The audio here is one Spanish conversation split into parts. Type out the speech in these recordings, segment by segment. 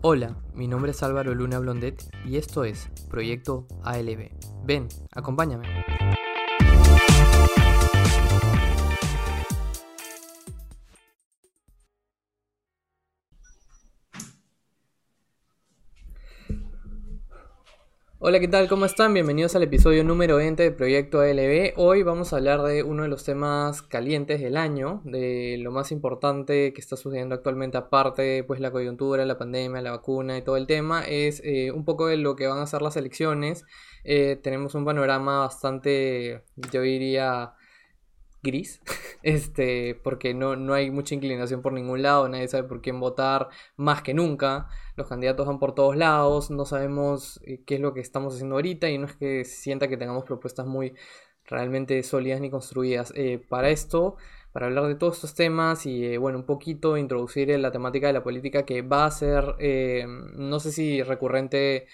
Hola, mi nombre es Álvaro Luna Blondet y esto es Proyecto ALB. Ven, acompáñame. Hola, ¿qué tal? ¿Cómo están? Bienvenidos al episodio número 20 de Proyecto ALB. Hoy vamos a hablar de uno de los temas calientes del año, de lo más importante que está sucediendo actualmente, aparte pues la coyuntura, la pandemia, la vacuna y todo el tema, es eh, un poco de lo que van a ser las elecciones. Eh, tenemos un panorama bastante, yo diría, gris, este, porque no, no hay mucha inclinación por ningún lado, nadie sabe por quién votar más que nunca, los candidatos van por todos lados, no sabemos eh, qué es lo que estamos haciendo ahorita y no es que sienta que tengamos propuestas muy realmente sólidas ni construidas. Eh, para esto, para hablar de todos estos temas y eh, bueno, un poquito introducir la temática de la política que va a ser, no sé si recurrente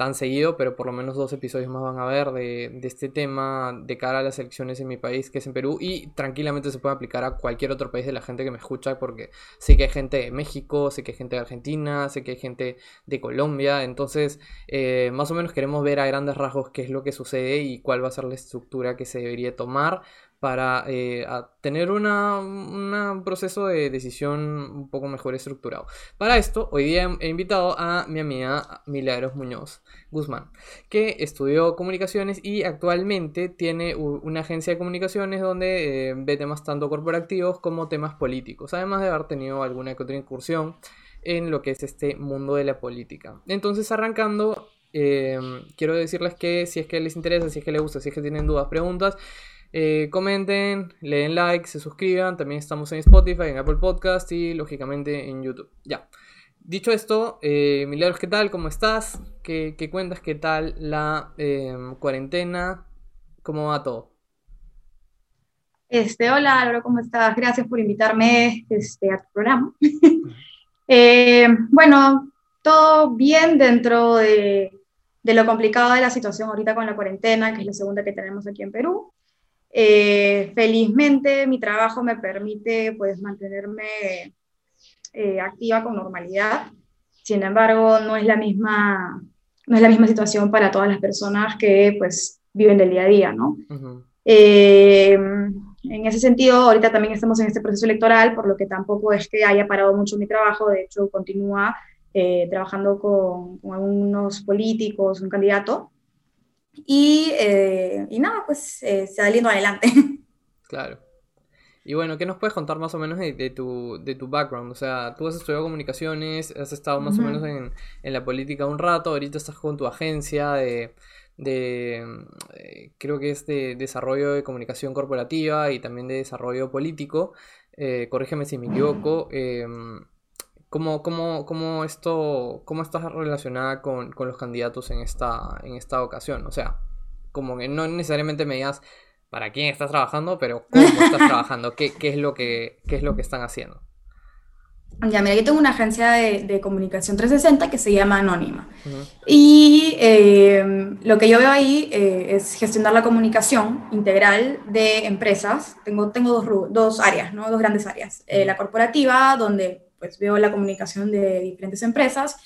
tan seguido, pero por lo menos dos episodios más van a ver de, este tema de cara a las elecciones en mi país, que es en Perú, y tranquilamente se puede aplicar a cualquier otro país de la gente que me escucha, porque sé que hay gente de México, sé que hay gente de Argentina, sé que hay gente de Colombia, entonces eh, más o menos queremos ver a grandes rasgos qué es lo que sucede y cuál va a ser la estructura que se debería tomar para eh, tener un proceso de decisión un poco mejor estructurado. Para esto, hoy día he invitado a mi amiga Milagros Muñoz Guzmán, que estudió comunicaciones y actualmente tiene una agencia de comunicaciones donde eh, ve temas tanto corporativos como temas políticos, además de haber tenido alguna que otra incursión en lo que es este mundo de la política. Entonces, arrancando, eh, quiero decirles que si es que les interesa, si es que les gusta, si es que tienen dudas, preguntas, eh, comenten, le den like, se suscriban. También estamos en Spotify, en Apple Podcast y lógicamente en YouTube. Ya. Dicho esto, eh, Milagros, ¿qué tal? ¿Cómo estás? ¿Qué, cuentas? ¿Qué tal la em, cuarentena? ¿Cómo va todo? Este, hola Álvaro, ¿cómo estás? Gracias por invitarme este, a tu programa. Eh, bueno, todo bien dentro de, de, lo complicado de la situación ahorita con la cuarentena, que es la segunda que tenemos aquí en Perú. Eh, felizmente mi trabajo me permite pues mantenerme eh, activa con normalidad. Sin embargo, no es la misma no es la misma situación para todas las personas que pues viven del día a día, ¿no? Eh, en ese sentido, ahorita también estamos en este proceso electoral, por lo que tampoco es que haya parado mucho mi trabajo, de hecho continúa trabajando con, con, algunos políticos, un candidato, y, eh, y nada, pues eh, saliendo adelante. Claro. Y bueno, ¿qué nos puedes contar más o menos de, tu, de tu background? O sea, tú has estudiado comunicaciones, has estado más o menos en, en, la política un rato, ahorita estás con tu agencia de, de eh, creo que es de desarrollo de comunicación corporativa y también de desarrollo político. Eh, corrígeme si me equivoco. Em, ¿Cómo, cómo, cómo, esto, cómo estás relacionada con, los candidatos en esta, en esta ocasión? O sea, como que no necesariamente me digas para quién estás trabajando, pero cómo estás trabajando, qué, es lo que, es lo que están haciendo. Ya, mira, yo tengo una agencia de, comunicación 360 que se llama Anónima. Y eh, lo que yo veo ahí eh, es gestionar la comunicación integral de empresas. Tengo, tengo dos, dos áreas, ¿no? dos grandes áreas. Eh, la corporativa, donde pues veo la comunicación de diferentes empresas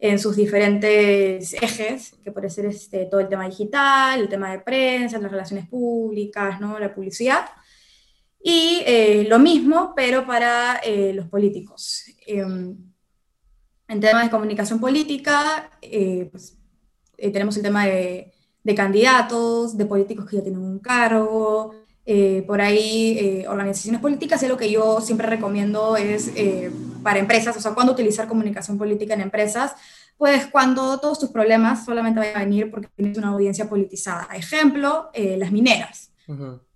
en sus diferentes ejes, que puede ser este, todo el tema digital, el tema de prensa, las relaciones públicas, ¿no? la publicidad. Y eh, lo mismo, pero para eh, los políticos. Em, en temas de comunicación política, eh, pues, tenemos el tema de, de, candidatos, de políticos que ya tienen un cargo, por ahí organizaciones políticas y lo que yo siempre recomiendo es para empresas, o sea, cuando utilizar comunicación política en empresas, pues cuando todos tus problemas solamente van a venir porque tienes una audiencia politizada. Ejemplo, las mineras.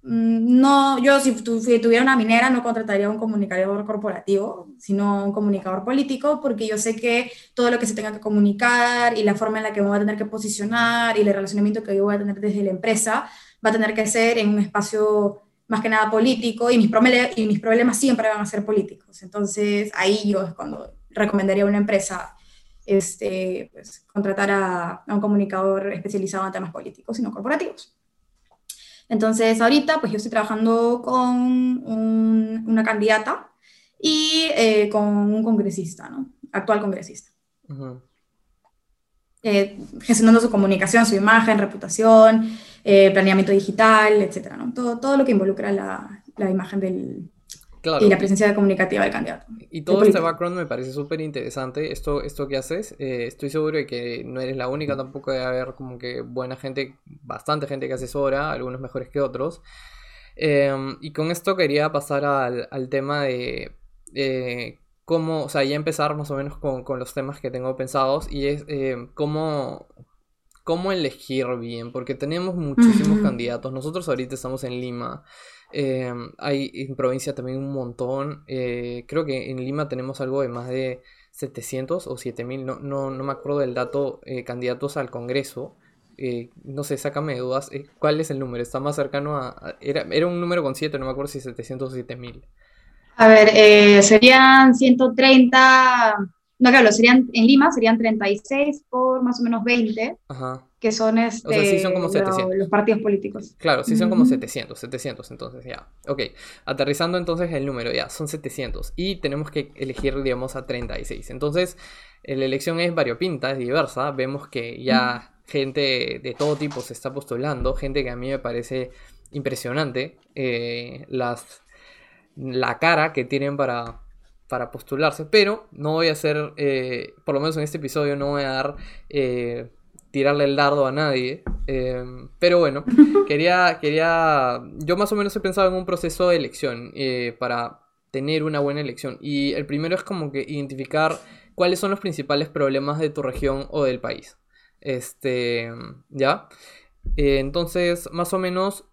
Mm, no, yo si, tuviera una minera no contrataría un comunicador corporativo, sino un comunicador político, porque yo sé que todo lo que se tenga que comunicar y la forma en la que me voy a tener que posicionar y el relacionamiento que yo voy a tener desde la empresa va a tener que ser en un espacio más que nada político y mis, y mis problemas siempre van a ser políticos. Entonces ahí yo es cuando recomendaría a una empresa este, pues, contratar a, un comunicador especializado en temas políticos y no corporativos. Entonces ahorita pues yo estoy trabajando con una candidata y eh, con un congresista, ¿no? actual congresista. Eh, gestionando su comunicación, su imagen, reputación, eh, planeamiento digital, etcétera, ¿no? Todo, todo lo que involucra la, la imagen del, y la presencia comunicativa del candidato. Y todo este background me parece súper interesante. Esto, esto que haces, eh, estoy seguro de que no eres la única, tampoco debe haber como que buena gente, bastante gente que asesora, algunos mejores que otros. Em, y con esto quería pasar al, al tema de eh, cómo, o sea, ya empezar más o menos con, con los temas que tengo pensados y es em, cómo, cómo elegir bien, porque tenemos muchísimos candidatos. Nosotros ahorita estamos en Lima. Em, hay en provincia también un montón. Eh, creo que en Lima tenemos algo de más de 700 o 7000, no, no, no me acuerdo del dato, eh, candidatos al Congreso. Eh, no sé, sácame de dudas. ¿Cuál es el número? Está más cercano a. era, era, un número con 7, no me acuerdo si 700 o 7000. A ver, serían 130. No, claro, serían en Lima serían 36 por más o menos 20. Ajá que son, este, los partidos políticos. Claro, sí son como 700, 700 entonces ya. Ok, aterrizando entonces el número ya, son 700 y tenemos que elegir, digamos, a 36. Entonces, la elección es variopinta, es diversa, vemos que ya gente de todo tipo se está postulando, gente que a mí me parece impresionante, eh, las, la cara que tienen para, para postularse, pero no voy a hacer, eh, por lo menos en este episodio, no voy a dar eh, tirarle el dardo a nadie. Em, pero bueno, quería, quería. Yo más o menos he pensado en un proceso de elección eh, para tener una buena elección. Y el primero es como que identificar cuáles son los principales problemas de tu región o del país. Este. ¿Ya? Entonces, más o menos.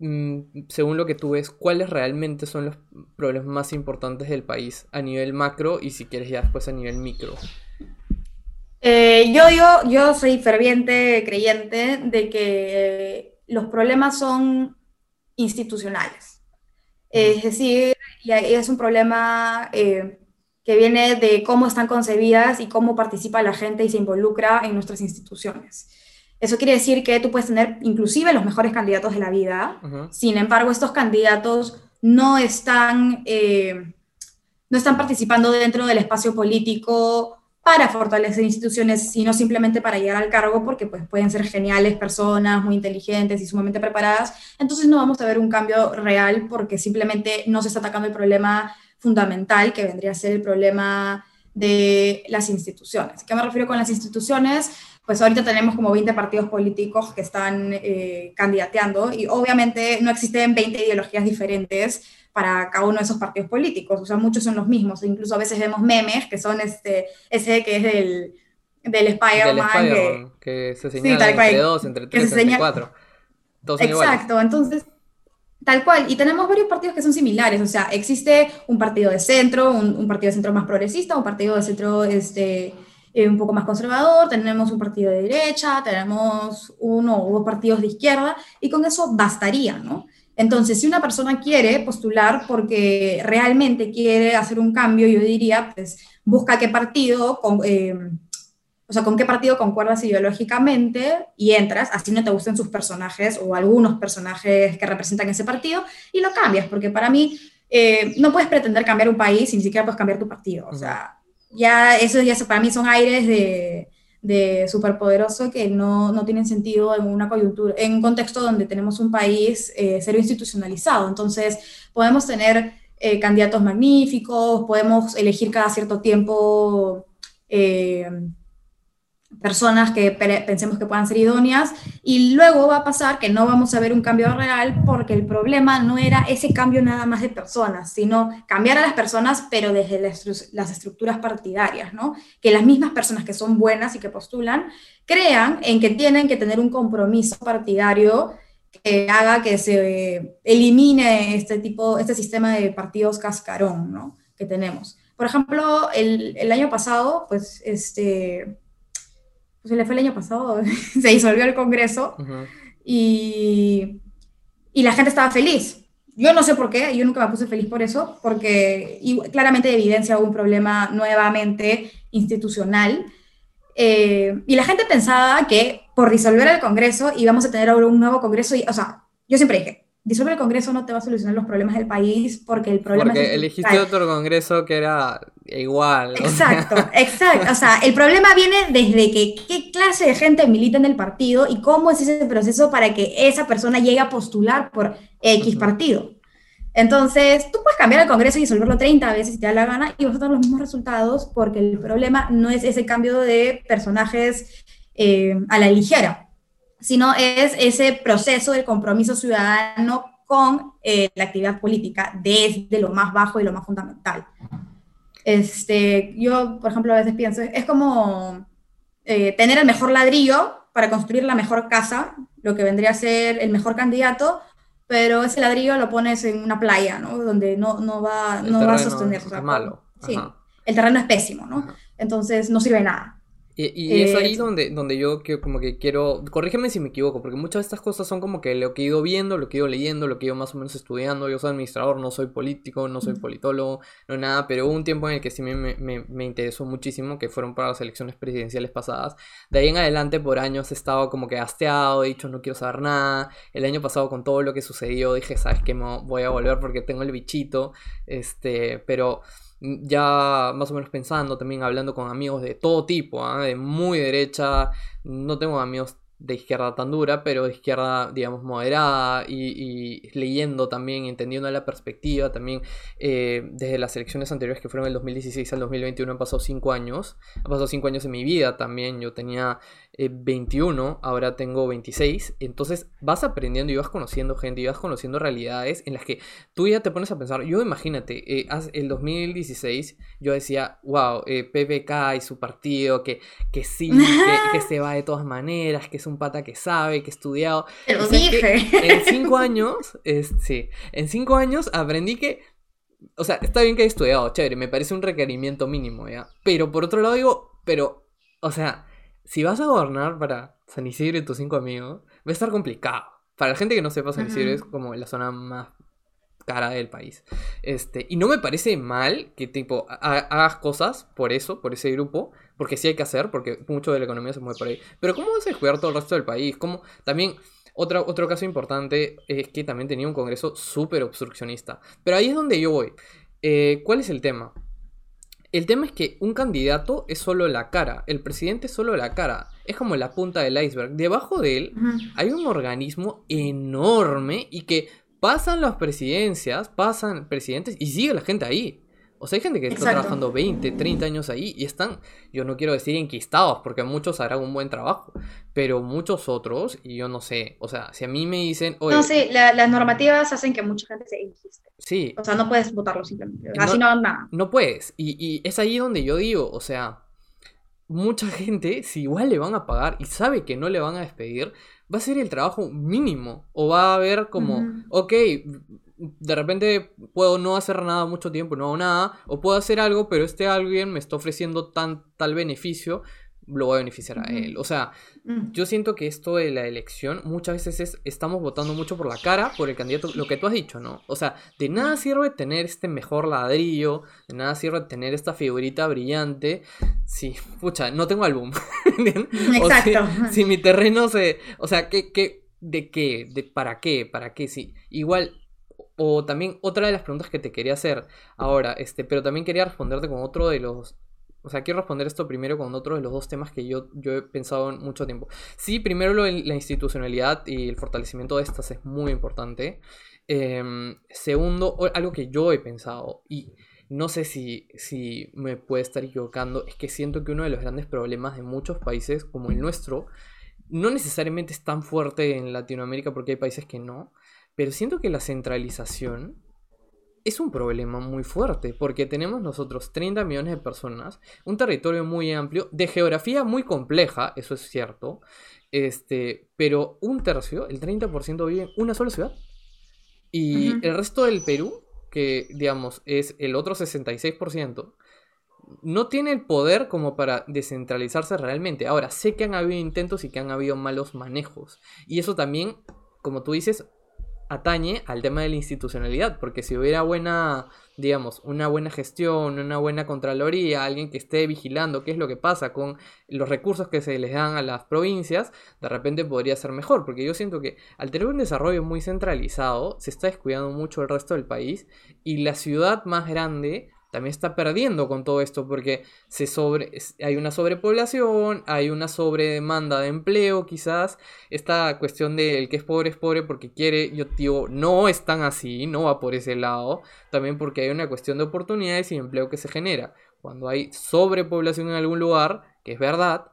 Mm, según lo que tú ves, ¿cuáles realmente son los problemas más importantes del país a nivel macro y si quieres ya después a nivel micro? Eh, yo digo, yo soy ferviente creyente de que eh, los problemas son institucionales. Es decir, y es un problema eh, que viene de cómo están concebidas y cómo participa la gente y se involucra en nuestras instituciones. Eso quiere decir que tú puedes tener inclusive los mejores candidatos de la vida, sin embargo estos candidatos no están, no están participando dentro del espacio político para fortalecer instituciones, sino simplemente para llegar al cargo, porque pues, pueden ser geniales personas, muy inteligentes y sumamente preparadas. Entonces no vamos a ver un cambio real porque simplemente no se está atacando el problema fundamental, que vendría a ser el problema de las instituciones. ¿Qué me refiero con las instituciones? Pues ahorita tenemos como 20 partidos políticos que están eh, candidateando y obviamente no existen 20 ideologías diferentes para cada uno de esos partidos políticos. O sea, muchos son los mismos. Incluso a veces vemos memes que son este, ese que es del, del Spider-Man. que, se señala entre dos, entre tres, entre cuatro. Exacto, entonces, tal cual. Y tenemos varios partidos que son similares. O sea, existe un partido de centro, un, partido de centro más progresista, un partido de centro este, eh, un poco más conservador, tenemos un partido de derecha, tenemos uno o dos partidos de izquierda, y con eso bastaría, ¿no? Entonces, si una persona quiere postular porque realmente quiere hacer un cambio, yo diría, pues busca qué partido, con, eh, o sea, con qué partido concuerdas ideológicamente y entras, así no te gusten sus personajes o algunos personajes que representan ese partido, y lo cambias, porque para mí eh, no puedes pretender cambiar un país y ni siquiera puedes cambiar tu partido. O sea, ya eso ya para mí son aires de de superpoderoso que no, no tienen sentido en una coyuntura, en un contexto donde tenemos un país eh, institucionalizado. Entonces, podemos tener eh, candidatos magníficos, podemos elegir cada cierto tiempo eh, personas que pensemos que puedan ser idóneas y luego va a pasar que no vamos a ver un cambio real porque el problema no era ese cambio nada más de personas, sino cambiar a las personas pero desde las estructuras partidarias, ¿no? Que las mismas personas que son buenas y que postulan crean en que tienen que tener un compromiso partidario que haga que se elimine este tipo, este sistema de partidos cascarón, ¿no? Que tenemos. Por ejemplo, el, el año pasado, pues, este se le fue el año pasado, se disolvió el Congreso y, y, la gente estaba feliz. Yo no sé por qué, yo nunca me puse feliz por eso, porque claramente evidencia un problema nuevamente institucional. Eh, y la gente pensaba que por disolver el Congreso íbamos a tener ahora un nuevo Congreso, y, o sea, yo siempre dije, disolver el Congreso no te va a solucionar los problemas del país porque el problema porque elegiste otro Congreso que era igual. Exacto, exacto. O sea, el problema viene desde que qué clase de gente milita en el partido y cómo es ese proceso para que esa persona llegue a postular por X partido. Entonces, tú puedes cambiar el Congreso y disolverlo 30 veces si te da la gana y vas a tener los mismos resultados porque el problema no es ese cambio de personajes eh, a la ligera, sino es ese proceso de compromiso ciudadano con eh, la actividad política desde lo más bajo y lo más fundamental. Este, yo, por ejemplo, a veces pienso, es como eh, tener el mejor ladrillo para construir la mejor casa, lo que vendría a ser el mejor candidato, pero ese ladrillo lo pones en una playa, ¿no? Donde no, no va, no va a sostener. Es malo. Sí, el terreno es pésimo, ¿no? Entonces no sirve nada. Y, es ahí eh, donde, donde yo como que quiero, corrígeme si me equivoco, porque muchas de estas cosas son como que lo que he ido viendo, lo que he ido leyendo, lo que he ido más o menos estudiando. Yo soy administrador, no soy político, no soy politólogo, no nada, pero hubo un tiempo en el que sí me, me, me interesó muchísimo, que fueron para las elecciones presidenciales pasadas. De ahí en adelante, por años he estado como que hasteado, he dicho no quiero saber nada. El año pasado con todo lo que sucedió dije, sabes que voy a volver porque tengo el bichito, este, pero ya más o menos pensando, también hablando con amigos de todo tipo, ¿ah? de muy derecha, no tengo amigos de izquierda tan dura, pero de izquierda, digamos, moderada y, leyendo también, entendiendo la perspectiva también, eh, desde las elecciones anteriores que fueron del 2016 al 2021 han pasado cinco años, han pasado cinco años en mi vida también, yo tenía 21, eh, ahora tengo 26, entonces vas aprendiendo y vas conociendo gente y vas conociendo realidades en las que tú ya te pones a pensar, yo imagínate, eh, el 2016 yo decía, wow, eh, PPK y su partido, que, que sí, que, se va de todas maneras, que es un pata que sabe, que ha estudiado. Te lo dije. En cinco años, sí, en cinco años aprendí que o sea, está bien que he estudiado, chévere, me parece un requerimiento mínimo, ¿ya? Pero por otro lado digo, pero, o sea, si vas a gobernar para San Isidro y tus cinco amigos, va a estar complicado. Para la gente que no sepa, San Isidro es como la zona más cara del país. Este, y no me parece mal que tipo hagas cosas por eso, por ese grupo, porque sí hay que hacer, porque mucho de la economía se mueve por ahí. Pero ¿cómo vas a cuidar todo el resto del país? ¿Cómo? También otro, otro caso importante es que también tenía un congreso súper obstruccionista. Pero ahí es donde yo voy. Eh, ¿Cuál es el tema? El tema es que un candidato es solo la cara, el presidente es solo la cara, es como la punta del iceberg. Debajo de él hay un organismo enorme y que pasan las presidencias, pasan presidentes y sigue la gente ahí. O sea, hay gente que está trabajando 20, 30 años ahí y están, yo no quiero decir enquistados, porque muchos harán un buen trabajo, pero muchos otros, y yo no sé, o sea, si a mí me dicen... no, sí, las normativas hacen que mucha gente se enquiste. Sí. O sea, no puedes votarlo simplemente, así no, no nada. No puedes, y, y es ahí donde yo digo, o sea, mucha gente, si igual le van a pagar y sabe que no le van a despedir, va a ser el trabajo mínimo, o va a haber como, ok, de repente puedo no hacer nada mucho tiempo, no hago nada, o puedo hacer algo, pero este alguien me está ofreciendo tan, tal beneficio, lo voy a beneficiar a él. O sea, mm. yo siento que esto de la elección muchas veces es, estamos votando mucho por la cara, por el candidato, lo que tú has dicho, ¿no? O sea, de nada sirve tener este mejor ladrillo, de nada sirve tener esta figurita brillante, si, pucha, no tengo álbum. Exacto. si, mi terreno se, o sea, ¿qué, qué, de qué, de para qué, para qué, sí. Igual o también otra de las preguntas que te quería hacer ahora, este, pero también quería responderte con otro de los... O sea, quiero responder esto primero con otro de los dos temas que yo, yo he pensado en mucho tiempo. Sí, primero lo la institucionalidad y el fortalecimiento de estas es muy importante. Em, segundo, algo que yo he pensado y no sé si, si me puede estar equivocando, es que siento que uno de los grandes problemas de muchos países como el nuestro, no necesariamente es tan fuerte en Latinoamérica porque hay países que no, pero siento que la centralización es un problema muy fuerte, porque tenemos nosotros 30 millones de personas, un territorio muy amplio, de geografía muy compleja, eso es cierto, este, pero un tercio, el 30% vive en una sola ciudad. Y el resto del Perú, que digamos es el otro 66%, no tiene el poder como para descentralizarse realmente. Ahora, sé que han habido intentos y que han habido malos manejos. Y eso también, como tú dices, atañe al tema de la institucionalidad, porque si hubiera buena, digamos, una buena gestión, una buena contraloría, alguien que esté vigilando qué es lo que pasa con los recursos que se les dan a las provincias, de repente podría ser mejor, porque yo siento que al tener un desarrollo muy centralizado, se está descuidando mucho el resto del país y la ciudad más grande también está perdiendo con todo esto porque se sobre, hay una sobrepoblación, hay una sobredemanda de empleo quizás, esta cuestión de el que es pobre es pobre porque quiere, yo digo, no es tan así, no va por ese lado, también porque hay una cuestión de oportunidades y empleo que se genera. Cuando hay sobrepoblación en algún lugar, que es verdad,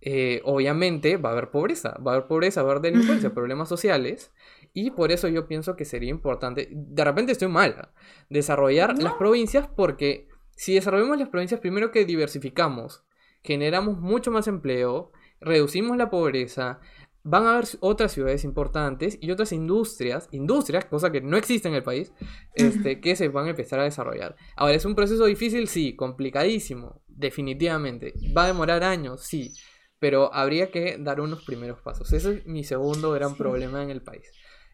eh, obviamente va a haber pobreza, va a haber pobreza, va a haber delincuencia, problemas sociales, y por eso yo pienso que sería importante, de repente estoy mal, desarrollar las provincias porque si desarrollamos las provincias, primero que diversificamos, generamos mucho más empleo, reducimos la pobreza, van a haber otras ciudades importantes y otras industrias, industrias, cosa que no existe en el país, este, que se van a empezar a desarrollar. Ahora, ¿es un proceso difícil? Sí, complicadísimo, definitivamente. ¿Va a demorar años? Sí, pero habría que dar unos primeros pasos. Ese es mi segundo gran problema en el país.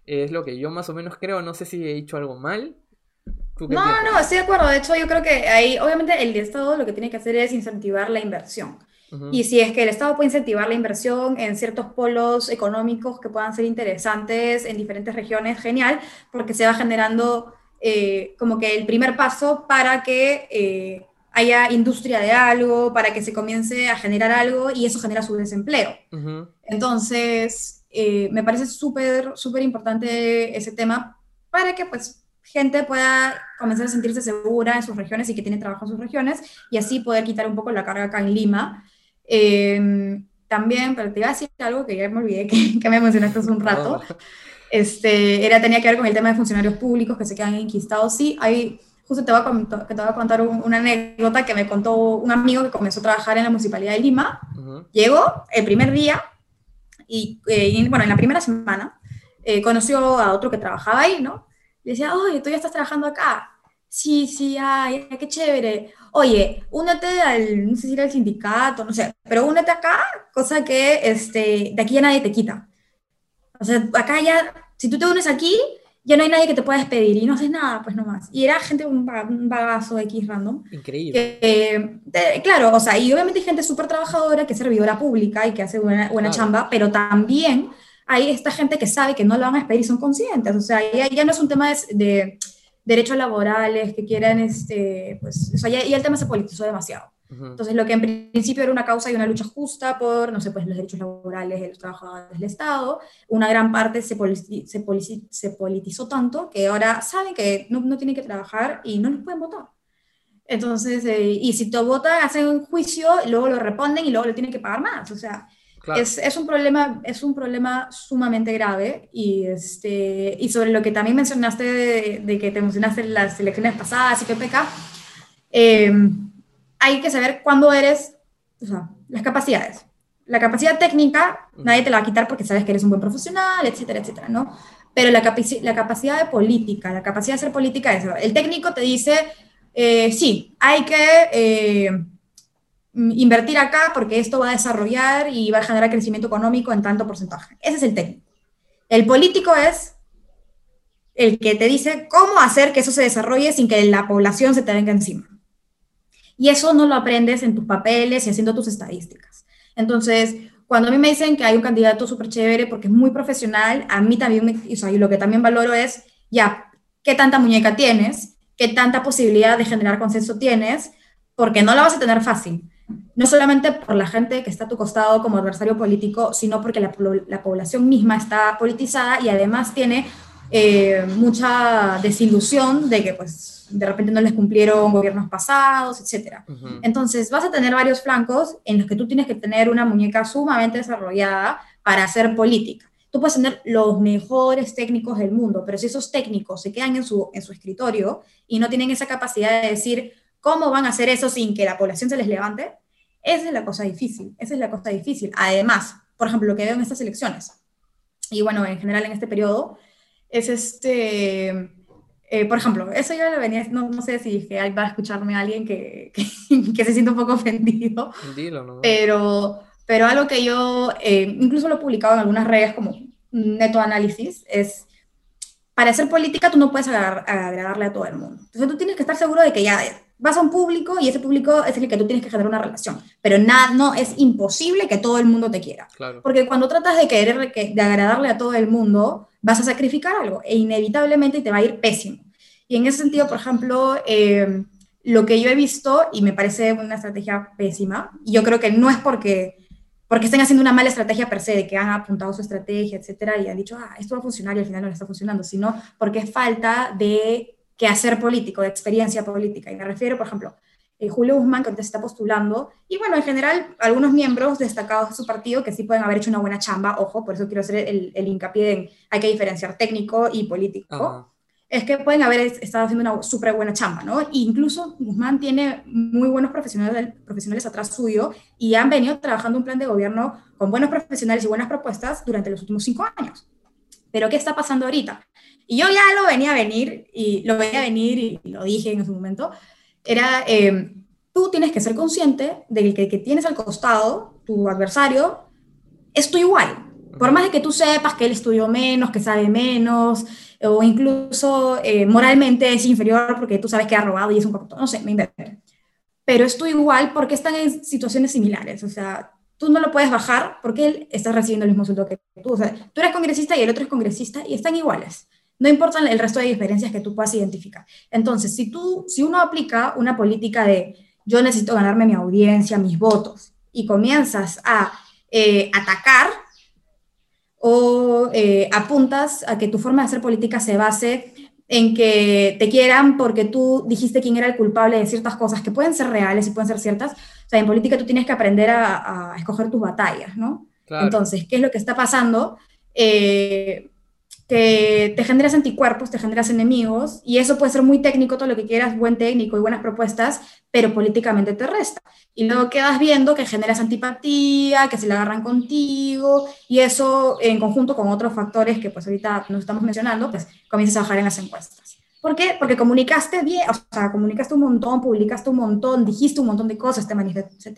Es lo que yo más o menos creo. No sé si he dicho algo mal. no, no, estoy de acuerdo. De hecho, yo creo que ahí, obviamente, el Estado lo que tiene que hacer es incentivar la inversión. Y si es que el Estado puede incentivar la inversión en ciertos polos económicos que puedan ser interesantes en diferentes regiones, genial, porque se va generando eh, como que el primer paso para que eh, haya industria de algo, para que se comience a generar algo y eso genera su desempleo. Entonces, eh, me parece súper, súper importante ese tema para que pues gente pueda comenzar a sentirse segura en sus regiones y que tiene trabajo en sus regiones y así poder quitar un poco la carga acá en Lima. Em, también, pero te iba a decir algo que ya me olvidé que, que me mencionaste hace un rato. Este, era, tenía que ver con el tema de funcionarios públicos que se quedan enquistados. Sí, hay, justo te voy a, contar, te voy a contar una anécdota que me contó un amigo que comenzó a trabajar en la Municipalidad de Lima. Llegó el primer día eh, y, bueno, en la primera semana eh, conoció a otro que trabajaba ahí, ¿no? Le decía, oye, tú ya estás trabajando acá. Sí, sí, ay, qué chévere. Oye, únete al, no sé si era el sindicato, no sé, pero únete acá, cosa que este, de aquí ya nadie te quita. O sea, acá ya, si tú te unes aquí, ya no hay nadie que te pueda despedir y no haces nada, pues nomás. Y era gente, un, un bagazo X random. Increíble. Eh, claro, o sea, y obviamente hay gente súper trabajadora que es servidora pública y que hace buena, buena chamba, pero también hay esta gente que sabe que no la van a despedir y son conscientes. O sea, ya, ya no es un tema de, de derechos laborales que quieran, este, pues, o sea, ya, ya el tema se politizó demasiado. Entonces, lo que en principio era una causa y una lucha justa por, no sé, pues los derechos laborales de los trabajadores del Estado, una gran parte se, se, se politizó tanto que ahora saben que no, no, tienen que trabajar y no los pueden votar. Entonces, eh, y si te votan, hacen un juicio, luego lo reponen y luego lo tienen que pagar más. O sea, es, es, un problema, es un problema sumamente grave y, este, y sobre lo que también mencionaste de, de que te emocionaste en las elecciones pasadas y PPK, eh, hay que saber cuándo eres, o sea, las capacidades. La capacidad técnica, nadie te la va a quitar porque sabes que eres un buen profesional, etcétera, etcétera, ¿no? Pero la, la capacidad de política, la capacidad de ser política es, el técnico te dice, eh, sí, hay que eh, invertir acá porque esto va a desarrollar y va a generar crecimiento económico en tanto porcentaje. Ese es el técnico. El político es el que te dice cómo hacer que eso se desarrolle sin que la población se te venga encima. Y eso no lo aprendes en tus papeles y haciendo tus estadísticas. Entonces, cuando a mí me dicen que hay un candidato súper chévere porque es muy profesional, a mí también, me, o y lo que también valoro es, ya, ¿qué tanta muñeca tienes? ¿Qué tanta posibilidad de generar consenso tienes? Porque no la vas a tener fácil. No solamente por la gente que está a tu costado como adversario político, sino porque la población misma está politizada y además tiene eh, mucha desilusión de que pues de repente no les cumplieron gobiernos pasados, etc. Entonces vas a tener varios flancos en los que tú tienes que tener una muñeca sumamente desarrollada para hacer política. Tú puedes tener los mejores técnicos del mundo, pero si esos técnicos se quedan en su, en su escritorio y no tienen esa capacidad de decir cómo van a hacer eso sin que la población se les levante, esa es la cosa difícil, esa es la cosa difícil. Además, por ejemplo, lo que veo en estas elecciones, y bueno, en general en este periodo, es este, eh, por ejemplo, eso yo lo venía, no, no sé si que va a escucharme alguien que, que, se siente un poco ofendido, Dilo, pero, pero algo que yo eh, incluso lo he publicado en algunas redes como neto análisis es, para hacer política tú no puedes agradarle a todo el mundo. Entonces tú tienes que estar seguro de que ya vas a un público y ese público es el que tú tienes que generar una relación. Pero nada, no es imposible que todo el mundo te quiera. Porque cuando tratas de querer, de agradarle a todo el mundo, vas a sacrificar algo e inevitablemente te va a ir pésimo. Y en ese sentido, por ejemplo, eh, lo que yo he visto, y me parece una estrategia pésima, y yo creo que no es porque, porque estén haciendo una mala estrategia per se, de que han apuntado su estrategia, etcétera, y han dicho, ah, esto va a funcionar y al final no está funcionando, sino porque es falta de que hacer político, de experiencia política. Y me refiero, por ejemplo, eh, Julio Guzmán, que ahorita se está postulando, y bueno, en general, algunos miembros destacados de su partido que sí pueden haber hecho una buena chamba, ojo, por eso quiero hacer el, el hincapié en hay que diferenciar técnico y político es que pueden haber estado haciendo una súper buena chamba, ¿no? E incluso Guzmán tiene muy buenos profesionales, profesionales atrás suyo y han venido trabajando un plan de gobierno con buenos profesionales y buenas propuestas durante los últimos cinco años. Pero ¿qué está pasando ahorita? Y yo ya lo venía a venir, y lo venía a venir y lo dije en ese momento, era, eh, tú tienes que ser consciente de que el que tienes al costado, tu adversario, es tu igual. Por más de que tú sepas que él estudió menos, que sabe menos, o incluso eh, moralmente es inferior porque tú sabes que ha robado y es un corrupto, no sé, me invento. Pero es tú igual porque están en situaciones similares, o sea, tú no lo puedes bajar porque él está recibiendo el mismo sueldo que tú, o sea, tú eres congresista y el otro es congresista y están iguales. No importan el resto de diferencias que tú puedas identificar. Entonces, si, tú, si uno aplica una política de yo necesito ganarme mi audiencia, mis votos, y comienzas a eh, atacar o eh, apuntas a que tu forma de hacer política se base en que te quieran porque tú dijiste quién era el culpable de ciertas cosas que pueden ser reales y pueden ser ciertas. O sea, en política tú tienes que aprender a, escoger tus batallas, ¿no? Entonces, ¿qué es lo que está pasando? Eh, que te generas anticuerpos, te generas enemigos, y eso puede ser muy técnico, todo lo que quieras, buen técnico y buenas propuestas, pero políticamente te resta. Y luego quedas viendo que generas antipatía, que se le agarran contigo, y eso en conjunto con otros factores que pues ahorita nos estamos mencionando, pues comienzas a bajar en las encuestas. ¿Por qué? Porque comunicaste bien, o sea, comunicaste un montón, publicaste un montón, dijiste un montón de cosas, te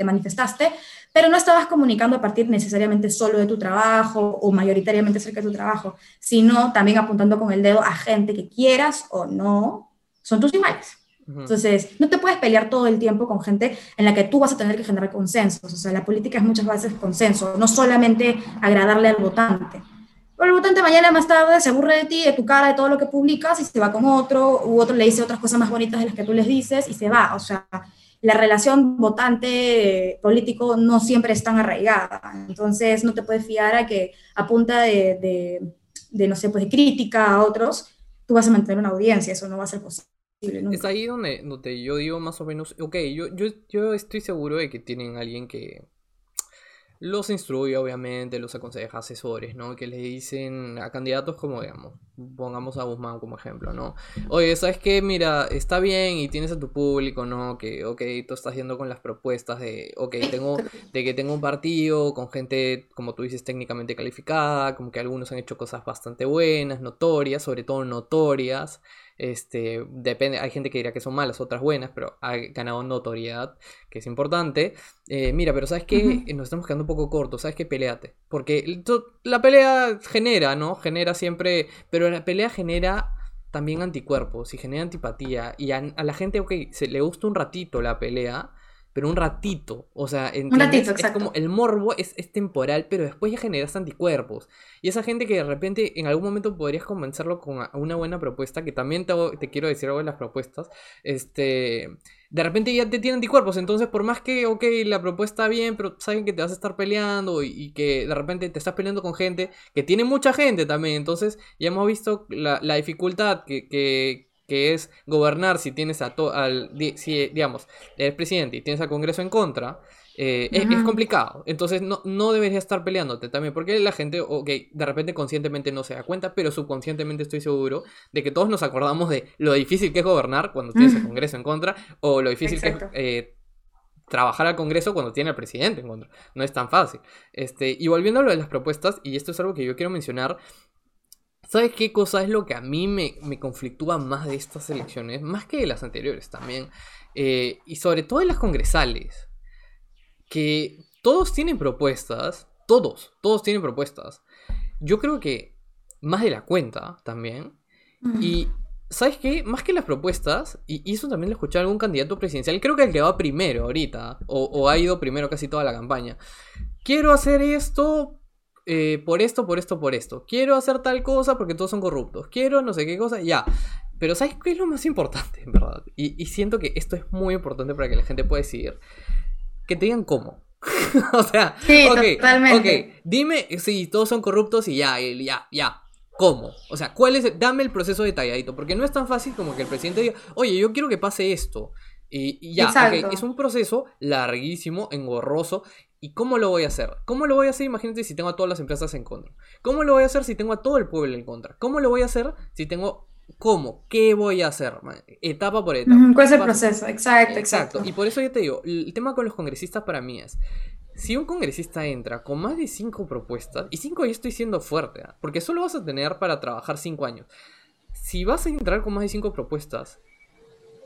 manifestaste, pero no estabas comunicando a partir necesariamente solo de tu trabajo o mayoritariamente cerca de tu trabajo, sino también apuntando con el dedo a gente que quieras o no, son tus iguales. Entonces, no te puedes pelear todo el tiempo con gente en la que tú vas a tener que generar consensos. O sea, la política es muchas veces consenso, no solamente agradarle al votante. Pero el votante mañana más tarde se aburre de ti, de tu cara, de todo lo que publicas y se va con otro, u otro le dice otras cosas más bonitas de las que tú les dices y se va. O sea, la relación votante-político no siempre es tan arraigada. Entonces, no te puedes fiar a que a punta de, de, no sé, pues de crítica a otros, tú vas a mantener una audiencia. Eso no va a ser posible. Es ahí donde, donde yo digo más o menos, ok, yo, yo, yo estoy seguro de que tienen alguien que, los instruye, obviamente, los aconseja, asesores, ¿no? Que le dicen a candidatos como, digamos, pongamos a Guzmán como ejemplo, ¿no? Oye, ¿sabes qué? Mira, está bien y tienes a tu público, ¿no? Que, ok, tú estás yendo con las propuestas de, ok, tengo, de que tengo un partido con gente, como tú dices, técnicamente calificada, como que algunos han hecho cosas bastante buenas, notorias, sobre todo notorias. Este, depende, hay gente que dirá que son malas, otras buenas, pero ha ganado notoriedad, que es importante. Eh, mira, pero ¿sabes qué? Nos estamos quedando un poco cortos, ¿sabes qué? Peleate. Porque la pelea genera, ¿no? Genera siempre, pero la pelea genera también anticuerpos y genera antipatía. Y a, a la gente, ok, se le gusta un ratito la pelea, pero un ratito. O sea, un ratito, es como el morbo es, temporal, pero después ya generas anticuerpos. Y esa gente que de repente en algún momento podrías convencerlo con una buena propuesta, que también te, quiero decir algo de las propuestas, este, de repente ya te tiene anticuerpos. Entonces, por más que, ok, la propuesta bien, pero saben que te vas a estar peleando y, que de repente te estás peleando con gente que tiene mucha gente también. Entonces, ya hemos visto la, la dificultad que, que que es gobernar si tienes a todo, al, si, digamos, eres presidente y tienes al Congreso en contra, eh, es, complicado. Entonces no, no deberías estar peleándote también, porque la gente, ok, de repente conscientemente no se da cuenta, pero subconscientemente estoy seguro de que todos nos acordamos de lo difícil que es gobernar cuando tienes al Congreso en contra, o lo difícil que es eh, trabajar al Congreso cuando tiene al presidente en contra. No es tan fácil. Este, y volviendo a lo de las propuestas, y esto es algo que yo quiero mencionar, ¿Sabes qué cosa es lo que a mí me, conflictúa más de estas elecciones? Más que de las anteriores también. Eh, y sobre todo de las congresales. Que todos tienen propuestas. Todos, todos tienen propuestas. Yo creo que más de la cuenta también. Y, ¿sabes qué? Más que las propuestas, y, eso también lo escuché a algún candidato presidencial, creo que el que va primero ahorita, o, ha ido primero casi toda la campaña. Quiero hacer esto eh, por esto, por esto, por esto. Quiero hacer tal cosa porque todos son corruptos. Quiero no sé qué cosa, ya. Pero ¿sabes qué es lo más importante, en verdad? Y, siento que esto es muy importante para que la gente pueda decidir. Que te digan cómo. o sea, sí, totalmente. ok, dime si todos son corruptos y ya, ya, ya. ¿Cómo? O sea, ¿cuál es? dame el proceso detalladito, porque no es tan fácil como que el presidente diga, oye, yo quiero que pase esto. Y, ya, es un proceso larguísimo, engorroso. ¿Y cómo lo voy a hacer? ¿Cómo lo voy a hacer? Imagínate si tengo a todas las empresas en contra. ¿Cómo lo voy a hacer si tengo a todo el pueblo en contra? ¿Cómo lo voy a hacer si tengo ¿Cómo? ¿Qué voy a hacer? Etapa por etapa. ¿Cuál es el proceso? Exacto, exacto. Y por eso yo te digo, el tema con los congresistas para mí es, si un congresista entra con más de cinco propuestas, y cinco ya estoy siendo fuerte, ¿ah? porque solo vas a tener para trabajar cinco años. Si vas a entrar con más de cinco propuestas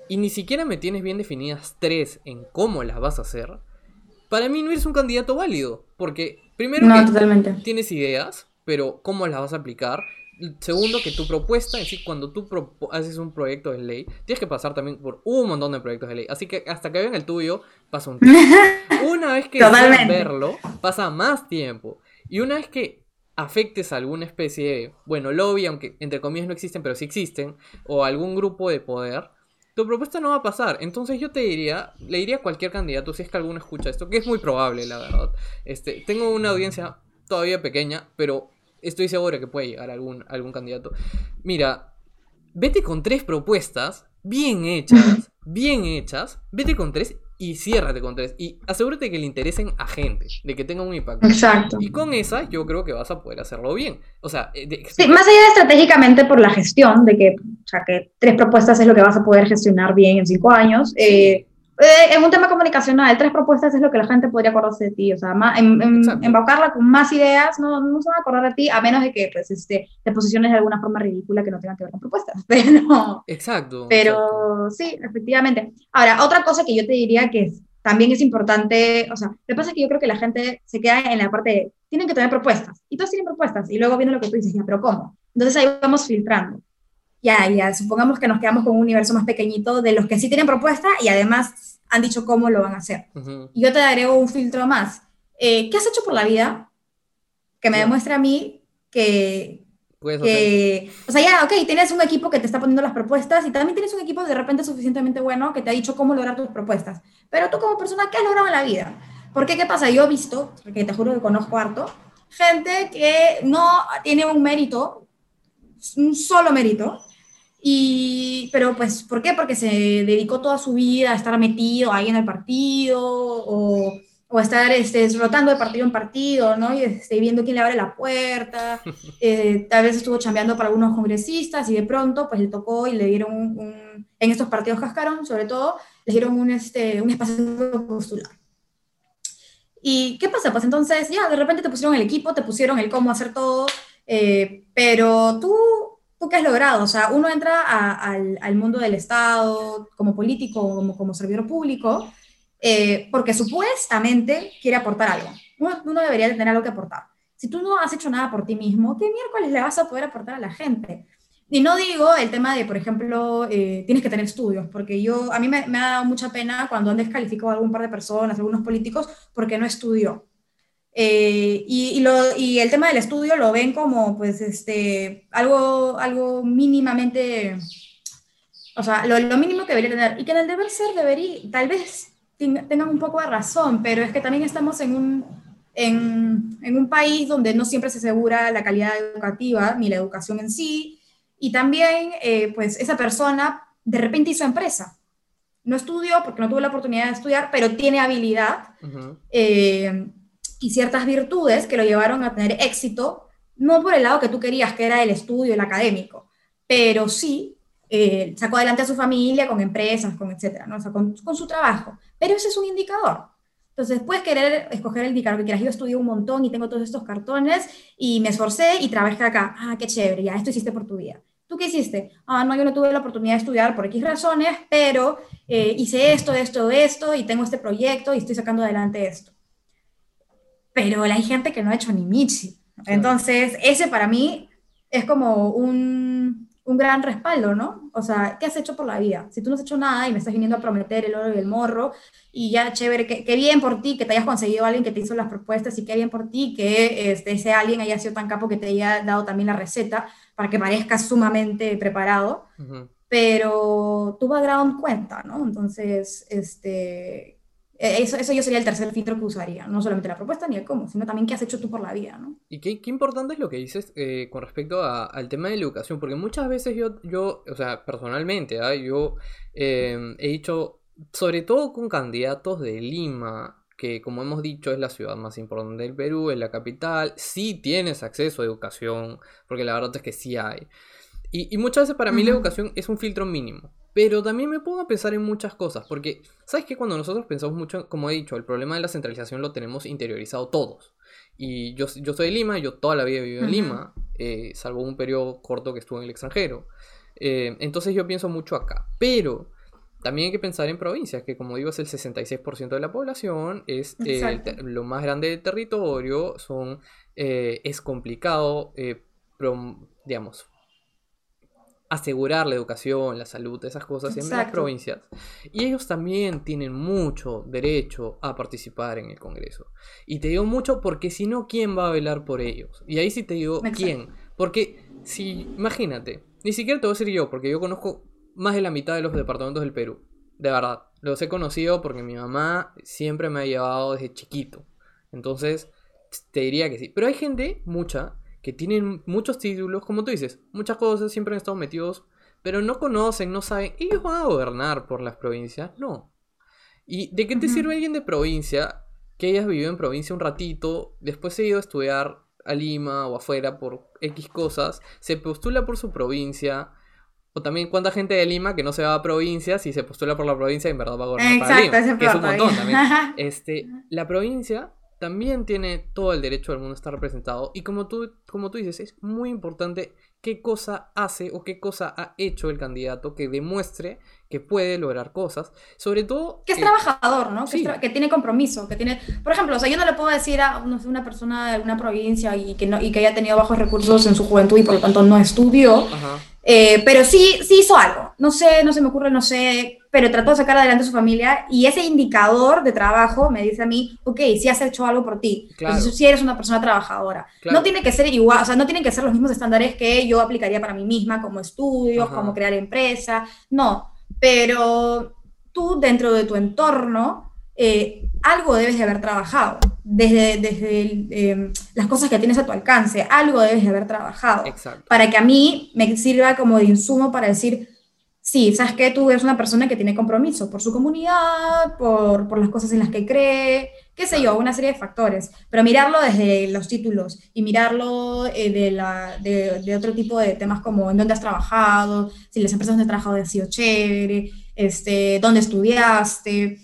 y ni siquiera me tienes bien definidas tres en cómo las vas a hacer, para mí no eres un candidato válido, porque primero que tienes ideas, pero cómo las vas a aplicar Segundo, que tu propuesta, es decir, cuando tú haces un proyecto de ley, tienes que pasar también por un montón de proyectos de ley. Así que hasta que vean el tuyo, pasa un tiempo. Una vez que verlo, pasa más tiempo. Y una vez que afectes a alguna especie de, bueno, lobby, aunque entre comillas no existen, pero sí existen, o algún grupo de poder, tu propuesta no va a pasar. Entonces yo te diría, le diría a cualquier candidato, si es que alguno escucha esto, que es muy probable, la verdad. Este, tengo una audiencia todavía pequeña, pero estoy seguro que puede llegar algún, algún candidato. Mira, vete con tres propuestas bien hechas, bien hechas, vete con tres y ciérrate con tres. Y asegúrate que le interesen a gente, de que tengan un impacto. Exacto. Y con esa yo creo que vas a poder hacerlo bien. O sea, eh, más allá de estratégicamente por la gestión, de que, o sea, que tres propuestas es lo que vas a poder gestionar bien en cinco años. Eh, eh, en un tema comunicacional, tres propuestas es lo que la gente podría acordarse de ti, o sea, más, en, embaucarla con más ideas, no, no se van a acordar de ti, a menos de que pues, este, te posiciones de alguna forma ridícula que no tenga que ver con propuestas, pero... Exacto. Pero sí, efectivamente. Ahora, otra cosa que yo te diría que también es importante, o sea, lo que pasa es que yo creo que la gente se queda en la parte de, tienen que tener propuestas, y todos tienen propuestas, y luego viene lo que tú dices, ya, pero ¿cómo? Entonces ahí vamos filtrando ya, ya, supongamos que nos quedamos con un universo más pequeñito de los que sí tienen propuesta y además han dicho cómo lo van a hacer. Y yo te daré un filtro más. Eh, ¿Qué has hecho por la vida? Que me demuestre a mí que, que o sea, ya, ok, tienes un equipo que te está poniendo las propuestas y también tienes un equipo de repente suficientemente bueno que te ha dicho cómo lograr tus propuestas. Pero tú como persona, ¿qué has logrado en la vida? Porque, ¿qué pasa? Yo he visto, porque te juro que conozco harto, gente que no tiene un mérito, un solo mérito, y, pero pues, ¿por qué? Porque se dedicó toda su vida a estar metido ahí en el partido o, o estar este, rotando de partido en partido, ¿no? Y este, viendo quién le abre la puerta. Eh, tal vez estuvo chambeando para algunos congresistas y de pronto pues le tocó y le dieron un, en estos partidos cascaron, sobre todo, le dieron un, este, un espacio postular. ¿Y qué pasa? Pues entonces ya, de repente te pusieron el equipo, te pusieron el cómo hacer todo, eh, pero tú ¿tú qué has logrado? O sea, uno entra al, al, mundo del Estado como político, como, como servidor público, eh, porque supuestamente quiere aportar algo. Uno, uno, debería tener algo que aportar. Si tú no has hecho nada por ti mismo, ¿qué miércoles le vas a poder aportar a la gente? Y no digo el tema de, por ejemplo, eh, tienes que tener estudios, porque yo, a mí me, me, ha dado mucha pena cuando han descalificado a algún par de personas, algunos políticos, porque no estudió. Eh, y, lo, y, el tema del estudio lo ven como, pues, este, algo, algo mínimamente, o sea, lo, lo, mínimo que debería tener. Y que en el deber ser debería, tal vez tengan un poco de razón, pero es que también estamos en un, en, en un país donde no siempre se asegura la calidad educativa ni la educación en sí. Y también, eh, pues, esa persona de repente hizo empresa. No estudió porque no tuvo la oportunidad de estudiar, pero tiene habilidad y ciertas virtudes que lo llevaron a tener éxito, no por el lado que tú querías, que era el estudio, el académico, pero sí eh, sacó adelante a su familia con empresas, con etcétera, ¿no? con, su trabajo. Pero ese es un indicador. Entonces, puedes querer escoger el indicador que quieras. Yo estudié un montón y tengo todos estos cartones y me esforcé y trabajé acá. Ah, qué chévere, ya, esto hiciste por tu vida. ¿Tú qué hiciste? Ah, no, yo no tuve la oportunidad de estudiar por X razones, pero eh, hice esto, esto, esto y tengo este proyecto y estoy sacando adelante esto pero hay gente que no ha hecho ni Michi. Entonces, ese para mí es como un, un gran respaldo, ¿no? O sea, ¿qué has hecho por la vida? Si tú no has hecho nada y me estás viniendo a prometer el oro y el morro, y ya chévere, qué, bien por ti que te hayas conseguido a alguien que te hizo las propuestas y qué bien por ti que este, ese alguien haya sido tan capo que te haya dado también la receta para que parezcas sumamente preparado. Pero tu background cuenta, ¿no? Entonces, este, eso, eso yo sería el tercer filtro que usaría, no solamente la propuesta ni el cómo, sino también qué has hecho tú por la vida, ¿no? Y qué, qué importante es lo que dices eh, con respecto al tema de la educación, porque muchas veces yo, yo o sea, personalmente, ¿ah? yo em, he dicho, sobre todo con candidatos de Lima, que como hemos dicho es la ciudad más importante del Perú, es la capital, sí tienes acceso a educación, porque la verdad es que sí hay. Y, muchas veces para mí la educación es un filtro mínimo. Pero también me pongo a pensar en muchas cosas, porque, ¿sabes qué? Cuando nosotros pensamos mucho, como he dicho, el problema de la centralización lo tenemos interiorizado todos. Y yo, yo soy de Lima, yo toda la vida he vivido en Lima, eh, salvo un periodo corto que estuve en el extranjero. Eh, entonces yo pienso mucho acá. Pero también hay que pensar en provincias, que como digo es el 66% de la población, es lo más grande del territorio, son, eh, es complicado, digamos, asegurar la educación, la salud, esas cosas en las provincias. Y ellos también tienen mucho derecho a participar en el Congreso. Y te digo mucho porque si no, ¿quién va a velar por ellos? Y ahí sí te digo, ¿quién? Porque si, imagínate, ni siquiera te voy a decir yo, porque yo conozco más de la mitad de los departamentos del Perú. De verdad, los he conocido porque mi mamá siempre me ha llevado desde chiquito. Entonces, te diría que sí. Pero hay gente, mucha, que tienen muchos títulos, como tú dices, muchas cosas, siempre han estado metidos, pero no conocen, no saben, ellos van a gobernar por las provincias, no. ¿Y de qué te sirve alguien de provincia que hayas vivido en provincia un ratito, después se ha ido a estudiar a Lima o afuera por X cosas, se postula por su provincia, o también cuánta gente de Lima que no se va a provincias y se postula por la provincia y en verdad va a gobernar para Lima, que es un montón también. Este, la provincia también tiene todo el derecho del mundo a estar representado. Y como tú, como tú dices, es muy importante qué cosa hace o qué cosa ha hecho el candidato que demuestre que puede lograr cosas. Sobre todo... Que es trabajador, ¿no? Que, tiene compromiso, que tiene... Por ejemplo, o sea, yo no le puedo decir a una persona de alguna provincia y que, no, y que haya tenido bajos recursos en su juventud y por lo tanto no estudió, eh, pero sí, sí hizo algo. No sé, no se me ocurre, no sé pero trató de sacar adelante a su familia y ese indicador de trabajo me dice a mí, ok, si has hecho algo por ti, entonces si eres una persona trabajadora. No tiene que ser igual, o sea, no tienen que ser los mismos estándares que yo aplicaría para mí misma, como estudios, como crear empresa, no, pero tú dentro de tu entorno, eh, algo debes de haber trabajado, desde, desde em, las cosas que tienes a tu alcance, algo debes de haber trabajado, para que a mí me sirva como de insumo para decir, sí, sabes que tú eres una persona que tiene compromiso por su comunidad, por, por, las cosas en las que cree, qué sé yo, una serie de factores. Pero mirarlo desde los títulos y mirarlo eh, de, la, de, de, otro tipo de temas como en dónde has trabajado, si las empresas donde has trabajado han sido chévere, este, dónde estudiaste.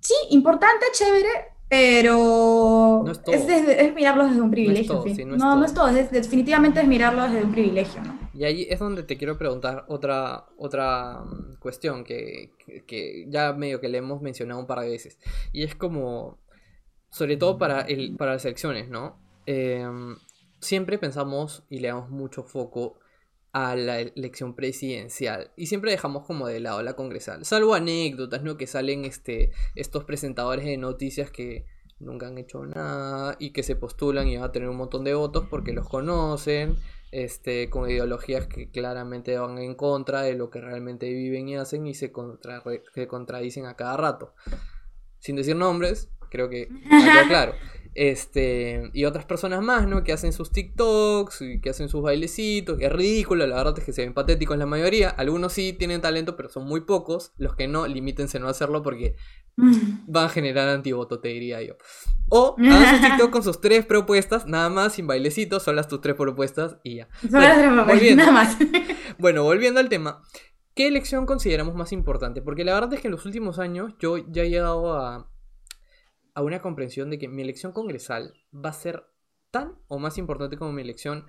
Sí, importante, chévere, pero es, es, mirarlo desde un privilegio. No, no, es todo, definitivamente es mirarlo desde un privilegio. ¿no? Y ahí es donde te quiero preguntar otra, otra mm, cuestión que, que, ya medio que le hemos mencionado un par de veces. Y es como, sobre todo para, el, para las elecciones, ¿no? Em, siempre pensamos y le damos mucho foco a la elección presidencial y siempre dejamos como de lado la congresal, salvo anécdotas, ¿no? Que salen este, estos presentadores de noticias que nunca han hecho nada y que se postulan y van a tener un montón de votos porque los conocen, este, con ideologías que claramente van en contra de lo que realmente viven y hacen y se, contra, se contradicen a cada rato. Sin decir nombres, creo que está claro. Este, y otras personas más, ¿no? Que hacen sus TikToks y que hacen sus bailecitos, que es ridículo, la verdad es que se ven patéticos la mayoría. Algunos sí tienen talento, pero son muy pocos. Los que no, limítense a no hacerlo porque van a generar antivoto, te diría yo. O hagan su TikTok con sus tres propuestas, nada más, sin bailecitos, son las tus tres propuestas y ya. Son las tres propuestas, nada más. bueno, volviendo al tema. ¿Qué elección consideramos más importante? Porque la verdad es que en los últimos años yo ya he llegado a, a una comprensión de que mi elección congresal va a ser tan o más importante como mi elección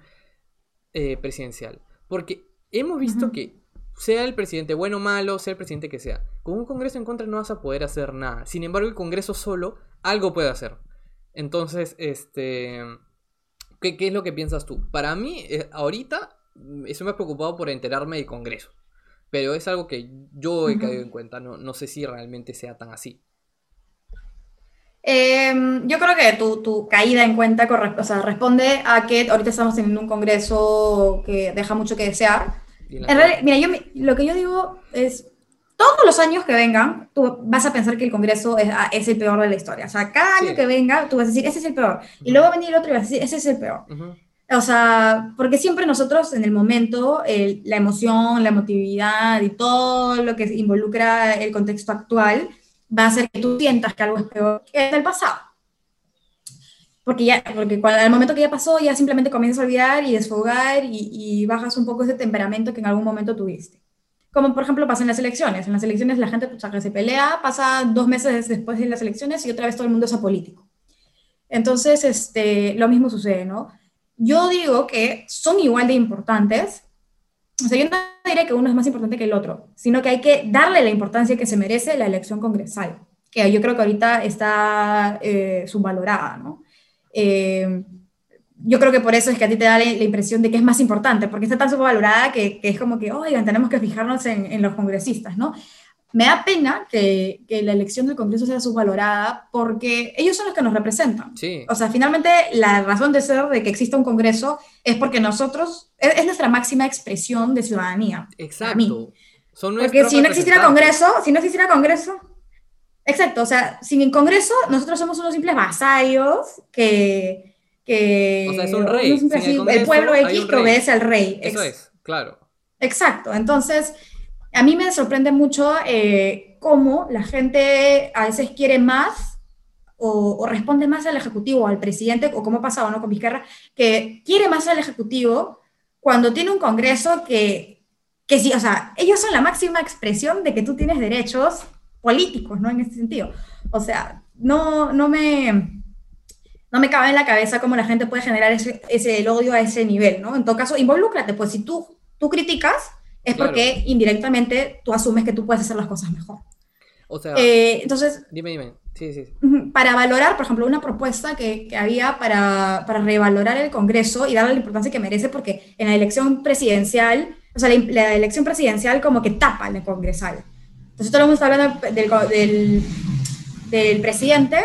eh, presidencial. Porque hemos visto que sea el presidente bueno o malo, sea el presidente que sea, con un Congreso en contra no vas a poder hacer nada. Sin embargo, el Congreso solo algo puede hacer. Entonces, este... ¿Qué, es lo que piensas tú? Para mí, eh, ahorita, estoy más preocupado por enterarme del Congreso. Pero es algo que yo he caído en cuenta, no, no sé si realmente sea tan así. Em, yo creo que tu, caída en cuenta o sea, responde a que ahorita estamos teniendo un congreso que deja mucho que desear. Mira, yo, lo que yo digo es, todos los años que vengan, tú vas a pensar que el congreso es, ah, es el peor de la historia. O sea, cada año que venga, tú vas a decir, ese es el peor. Y luego va a venir otro y vas a decir, ese es el peor. O sea, porque siempre nosotros en el momento, la emoción, la emotividad y todo lo que involucra el contexto actual, va a hacer que tú sientas que algo es peor que el pasado. Porque ya, porque cuando, al momento que ya pasó, ya simplemente comienzas a olvidar y desfogar y, y, bajas un poco ese temperamento que en algún momento tuviste. Como por ejemplo pasa en las elecciones. En las elecciones la gente pues, se pelea, pasa dos meses después de las elecciones y otra vez todo el mundo es apolítico. Entonces, este, lo mismo sucede, ¿no? Yo digo que son igual de importantes, o sea, yo no diré que uno es más importante que el otro, sino que hay que darle la importancia que se merece la elección congresal, que yo creo que ahorita está eh, subvalorada, ¿no? Eh, yo creo que por eso es que a ti te da la, impresión de que es más importante, porque está tan subvalorada que, que es como que, oigan, tenemos que fijarnos en, en, los congresistas, ¿no? me da pena que, que, la elección del Congreso sea subvalorada porque ellos son los que nos representan. Sí. O sea, finalmente la razón de ser de que exista un Congreso es porque nosotros, es, nuestra máxima expresión de ciudadanía. Exacto. Son porque si no existiera Congreso, si no existiera Congreso, exacto, o sea, sin el Congreso nosotros somos unos simples vasallos que... que o sea, es un rey. el, pueblo X que obedece al rey. Eso es, claro. Exacto, entonces a mí me sorprende mucho eh, cómo la gente a veces quiere más o, responde más al Ejecutivo, al presidente, o como ha pasado ¿no? con Vizcarra, que quiere más al Ejecutivo cuando tiene un Congreso que, que sí, o sea, ellos son la máxima expresión de que tú tienes derechos políticos, ¿no? En ese sentido. O sea, no, no me no me cabe en la cabeza cómo la gente puede generar ese, ese odio a ese nivel, ¿no? En todo caso, involúcrate, pues si tú, tú criticas, es porque indirectamente tú asumes que tú puedes hacer las cosas mejor. O sea, eh, entonces, dime, dime. Sí, sí. Para valorar, por ejemplo, una propuesta que, que había para, para, revalorar el Congreso y darle la importancia que merece, porque en la elección presidencial, o sea, la, elección presidencial como que tapa el congresal. Entonces, todo el mundo está hablando del, del, del presidente,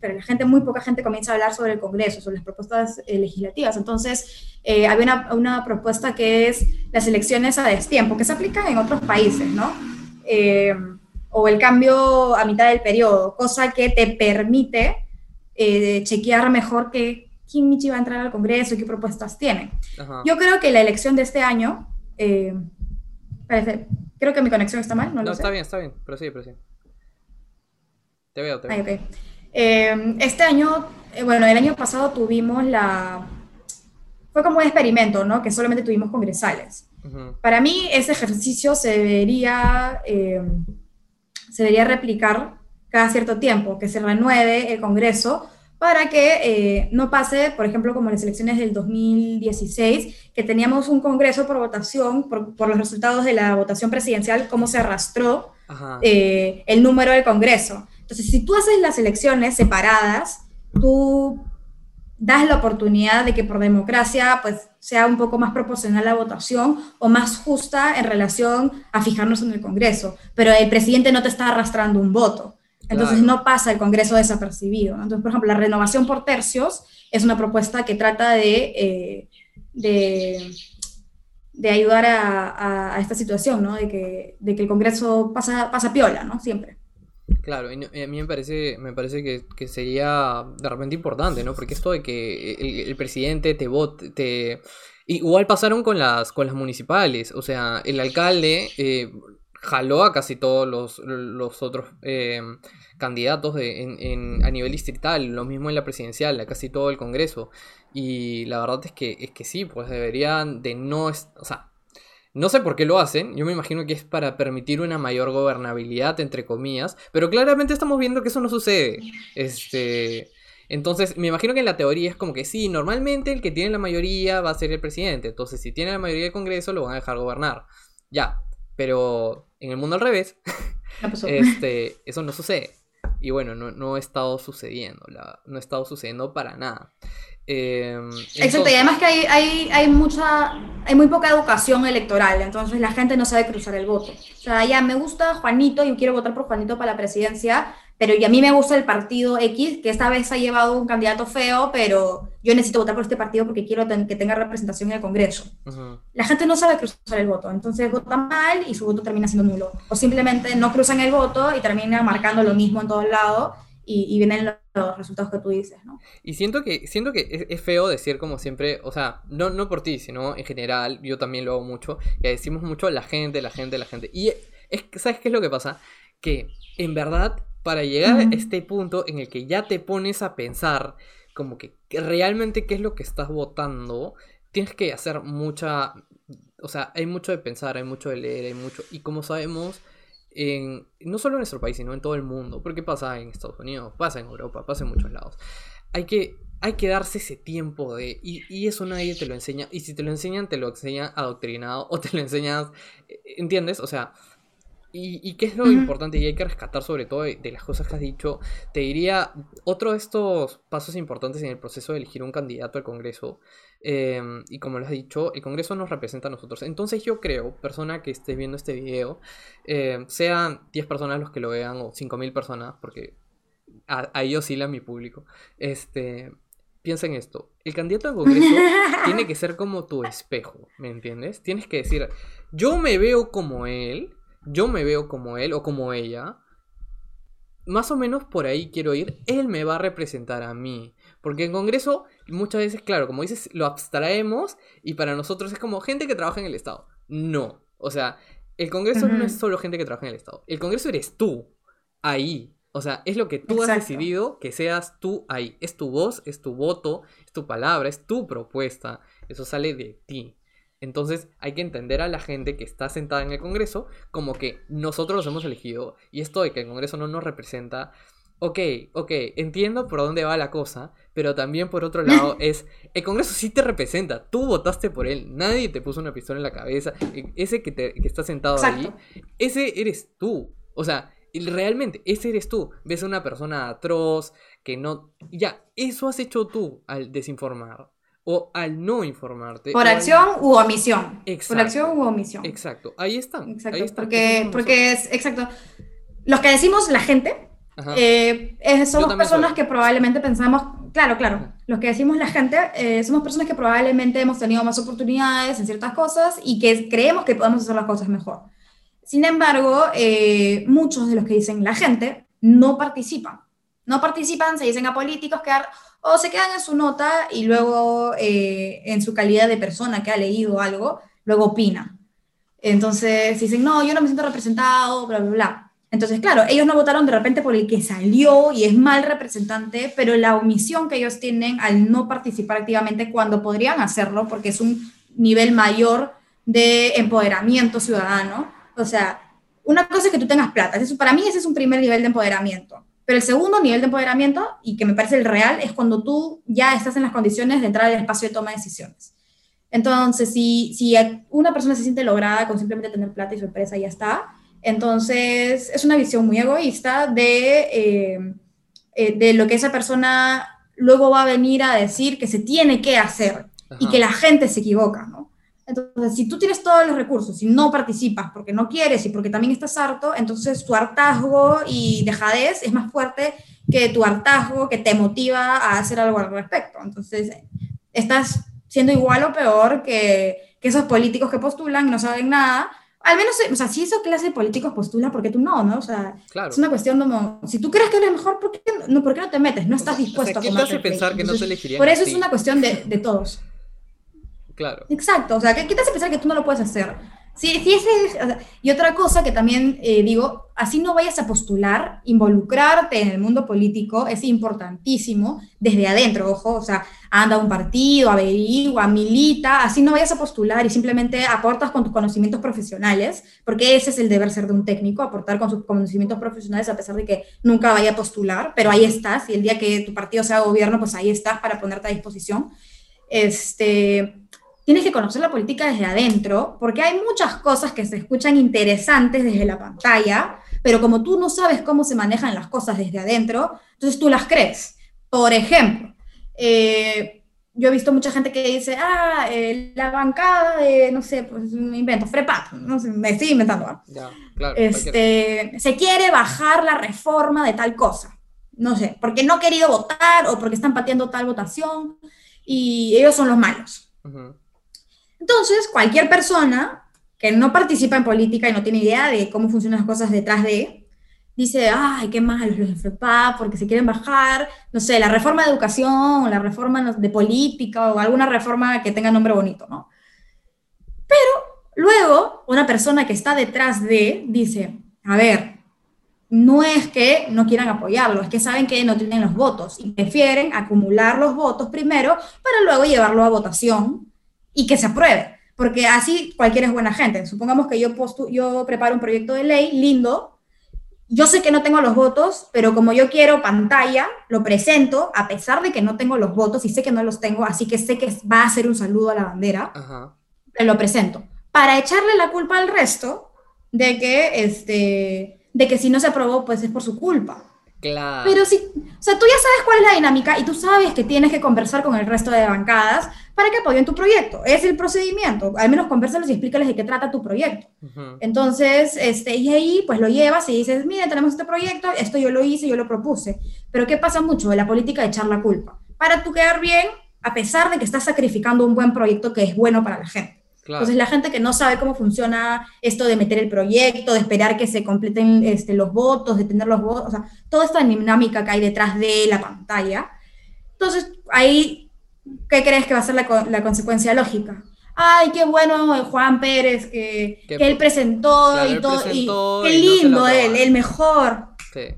pero la gente, muy poca gente comienza a hablar sobre el Congreso, sobre las propuestas eh, legislativas. Entonces, eh, había una, una, propuesta que es las elecciones a destiempo, que se aplican en otros países, ¿no? Eh, o el cambio a mitad del periodo, cosa que te permite chequear mejor que, quién Michi va a entrar al Congreso y qué propuestas tiene. Yo creo que la elección de este año, parece, creo que mi conexión está mal, ¿no? No, lo está bien, está bien, pero sí, pero sí. Te veo, te veo. okay. Em, este año, eh, bueno, el año pasado tuvimos la... Fue como un experimento, ¿no? Que solamente tuvimos congresales. Para mí ese ejercicio se debería, em, se debería replicar cada cierto tiempo, que se renueve el Congreso para que eh, no pase, por ejemplo, como en las elecciones del 2016, que teníamos un Congreso por votación, por, por los resultados de la votación presidencial, cómo se arrastró eh, el número del Congreso. Entonces, si tú haces las elecciones separadas, tú das la oportunidad de que por democracia pues sea un poco más proporcional la votación o más justa en relación a fijarnos en el Congreso, pero el presidente no te está arrastrando un voto. Entonces no pasa el Congreso desapercibido. Entonces, por ejemplo, la renovación por tercios es una propuesta que trata de, eh, de, ayudar a, esta situación, ¿no? De que, de que el Congreso pasa, pasa piola, ¿no? Siempre. Claro, y a mí me parece, me parece que, sería de repente importante, ¿no? Porque esto de que el, presidente te vote, te... Igual pasaron con las, con las municipales, o sea, el alcalde eh, jaló a casi todos los, los otros eh, candidatos de, a nivel distrital, lo mismo en la presidencial, a casi todo el Congreso. Y la verdad es que, es que sí, pues deberían de no... O sea, no sé por qué lo hacen, yo me imagino que es para permitir una mayor gobernabilidad, entre comillas, pero claramente estamos viendo que eso no sucede. Este, entonces, me imagino que en la teoría es como que sí, normalmente el que tiene la mayoría va a ser el presidente, entonces si tiene la mayoría del Congreso lo van a dejar gobernar. Ya, pero en el mundo al revés, este, eso no sucede. Y bueno, no, no ha estado sucediendo, no ha estado sucediendo para nada. Em, Exacto, y además que hay, hay, hay, mucha, hay muy poca educación electoral, entonces la gente no sabe cruzar el voto. O sea, ya me gusta Juanito, yo quiero votar por Juanito para la presidencia, pero y a mí me gusta el partido X, que esta vez ha llevado un candidato feo, pero yo necesito votar por este partido porque quiero que tenga representación en el Congreso. La gente no sabe cruzar el voto, entonces vota mal y su voto termina siendo nulo. O simplemente no cruzan el voto y terminan marcando lo mismo en todos lados y, vienen los resultados que tú dices, ¿no? Y siento que, siento que es, feo decir como siempre, o sea, no, no por ti, sino en general, yo también lo hago mucho, que decimos mucho la gente, la gente, la gente. Y es, ¿sabes qué es lo que pasa? Que en verdad para llegar a este punto en el que ya te pones a pensar como que realmente qué es lo que estás votando, tienes que hacer mucha, o sea, hay mucho de pensar, hay mucho de leer, hay mucho, y como sabemos, en, no solo en nuestro país, sino en todo el mundo, porque pasa en Estados Unidos, pasa en Europa, pasa en muchos lados, hay que, hay que darse ese tiempo de, y, y eso nadie te lo enseña, y si te lo enseñan, te lo enseñan adoctrinado, o te lo enseñas, ¿entiendes? O sea, y, qué es lo importante y hay que rescatar sobre todo de, las cosas que has dicho, te diría, otro de estos pasos importantes en el proceso de elegir un candidato al Congreso, em, y como lo has dicho, el Congreso nos representa a nosotros. Entonces yo creo, persona que esté viendo este video, em, sean 10 personas los que lo vean o 5.000 personas, porque ahí oscila mi público, este, piensa en esto. El candidato al Congreso tiene que ser como tu espejo, ¿me entiendes? Tienes que decir, yo me veo como él yo me veo como él o como ella, más o menos por ahí quiero ir, él me va a representar a mí. Porque en Congreso muchas veces, claro, como dices, lo abstraemos y para nosotros es como gente que trabaja en el Estado. No, o sea, el Congreso no es solo gente que trabaja en el Estado. El Congreso eres tú, ahí. O sea, es lo que tú has decidido que seas tú ahí. Es tu voz, es tu voto, es tu palabra, es tu propuesta. Eso sale de ti. Entonces hay que entender a la gente que está sentada en el Congreso como que nosotros los hemos elegido y esto de que el Congreso no nos representa, ok, ok, entiendo por dónde va la cosa, pero también por otro lado es, el Congreso sí te representa, tú votaste por él, nadie te puso una pistola en la cabeza, e, ese que, te, que está sentado ahí, ese eres tú, o sea, realmente, ese eres tú, ves a una persona atroz, que no, ya, eso has hecho tú al desinformar o al no informarte. Por acción u omisión. Exacto. Por acción u omisión. Exacto, ahí están. Exacto, porque, porque es, exacto. Los que decimos la gente, eh, somos personas que probablemente pensamos, claro, claro, los que decimos la gente, eh, somos personas que probablemente hemos tenido más oportunidades en ciertas cosas y que creemos que podemos hacer las cosas mejor. Sin embargo, eh, muchos de los que dicen la gente no participan. No participan, se dicen a políticos que o se quedan en su nota y luego eh, en su calidad de persona que ha leído algo, luego opina. Entonces dicen, no, yo no me siento representado, bla, bla, bla. Entonces, claro, ellos no votaron de repente por el que salió y es mal representante, pero la omisión que ellos tienen al no participar activamente cuando podrían hacerlo, porque es un nivel mayor de empoderamiento ciudadano. O sea, una cosa es que tú tengas plata. Eso, para mí ese es un primer nivel de empoderamiento. Pero el segundo nivel de empoderamiento, y que me parece el real, es cuando tú ya estás en las condiciones de entrar al espacio de toma de decisiones. Entonces, si, si una persona se siente lograda con simplemente tener plata y su empresa ya está, entonces es una visión muy egoísta de, eh, eh, de lo que esa persona luego va a venir a decir que se tiene que hacer y que la gente se equivoca, ¿no? Entonces, si tú tienes todos los recursos y no participas porque no quieres y porque también estás harto, entonces tu hartazgo y dejadez es más fuerte que tu hartazgo que te motiva a hacer algo al respecto. Entonces, estás siendo igual o peor que, que esos políticos que postulan y no saben nada. Al menos, o sea, si esa clase de políticos postula, ¿por qué tú no? ¿no? O sea, es una cuestión como, si tú crees que eres mejor, ¿por qué no, ¿por qué no te metes? No estás dispuesto o sea, ¿qué a te hace pensar que no te elegirían Por eso es una cuestión de, de todos. Claro. Exacto, o sea, ¿qué, te hace pensar que tú no lo puedes hacer? Sí, sí, y otra cosa que también eh, digo, así no vayas a postular, involucrarte en el mundo político es importantísimo desde adentro, ojo, o sea, anda a un partido, averigua, milita, así no vayas a postular y simplemente aportas con tus conocimientos profesionales, porque ese es el deber ser de un técnico, aportar con sus conocimientos profesionales a pesar de que nunca vaya a postular, pero ahí estás y el día que tu partido sea gobierno, pues ahí estás para ponerte a disposición. Este, tienes que conocer la política desde adentro, porque hay muchas cosas que se escuchan interesantes desde la pantalla, pero como tú no sabes cómo se manejan las cosas desde adentro, entonces tú las crees. Por ejemplo, eh, yo he visto mucha gente que dice, ah, eh, la bancada de, no sé, pues invento, FREPAP, no sé, me estoy inventando. Ya, claro, este, se quiere bajar la reforma de tal cosa, no sé, porque no ha querido votar o porque están pateando tal votación y ellos son los malos. Entonces, cualquier persona que no participa en política y no tiene idea de cómo funcionan las cosas detrás de, dice, ay, qué malos los de porque se quieren bajar, no sé, la reforma de educación, la reforma de política, o alguna reforma que tenga nombre bonito, ¿no? Pero luego, una persona que está detrás de, dice, a ver, no es que no quieran apoyarlo, es que saben que no tienen los votos y prefieren acumular los votos primero para luego llevarlo a votación y que se apruebe. Porque así cualquiera es buena gente. Supongamos que yo, yo preparo un proyecto de ley lindo, yo sé que no tengo los votos, pero como yo quiero pantalla, lo presento, a pesar de que no tengo los votos y sé que no los tengo, así que sé que va a ser un saludo a la bandera, lo presento. Para echarle la culpa al resto de que, este, de que si no se aprobó, pues es por su culpa. Claro. Pero si, o sea, tú ya sabes cuál es la dinámica y tú sabes que tienes que conversar con el resto de bancadas para que apoyen tu proyecto. Es el procedimiento. Al menos conversalos y explícales de qué trata tu proyecto. Entonces, este, y ahí pues lo llevas y dices, mire, tenemos este proyecto, esto yo lo hice, yo lo propuse. Pero ¿qué pasa mucho de la política de echar la culpa? Para tú quedar bien, a pesar de que estás sacrificando un buen proyecto que es bueno para la gente. Entonces, la gente que no sabe cómo funciona esto de meter el proyecto, de esperar que se completen este, los votos, de tener los votos, o sea, toda esta dinámica que hay detrás de la pantalla. Entonces, ahí, ¿qué crees que va a ser la, la consecuencia lógica? Ay, qué bueno Juan Pérez, que, que, él presentó y todo, y qué lindo él, el mejor. Sí.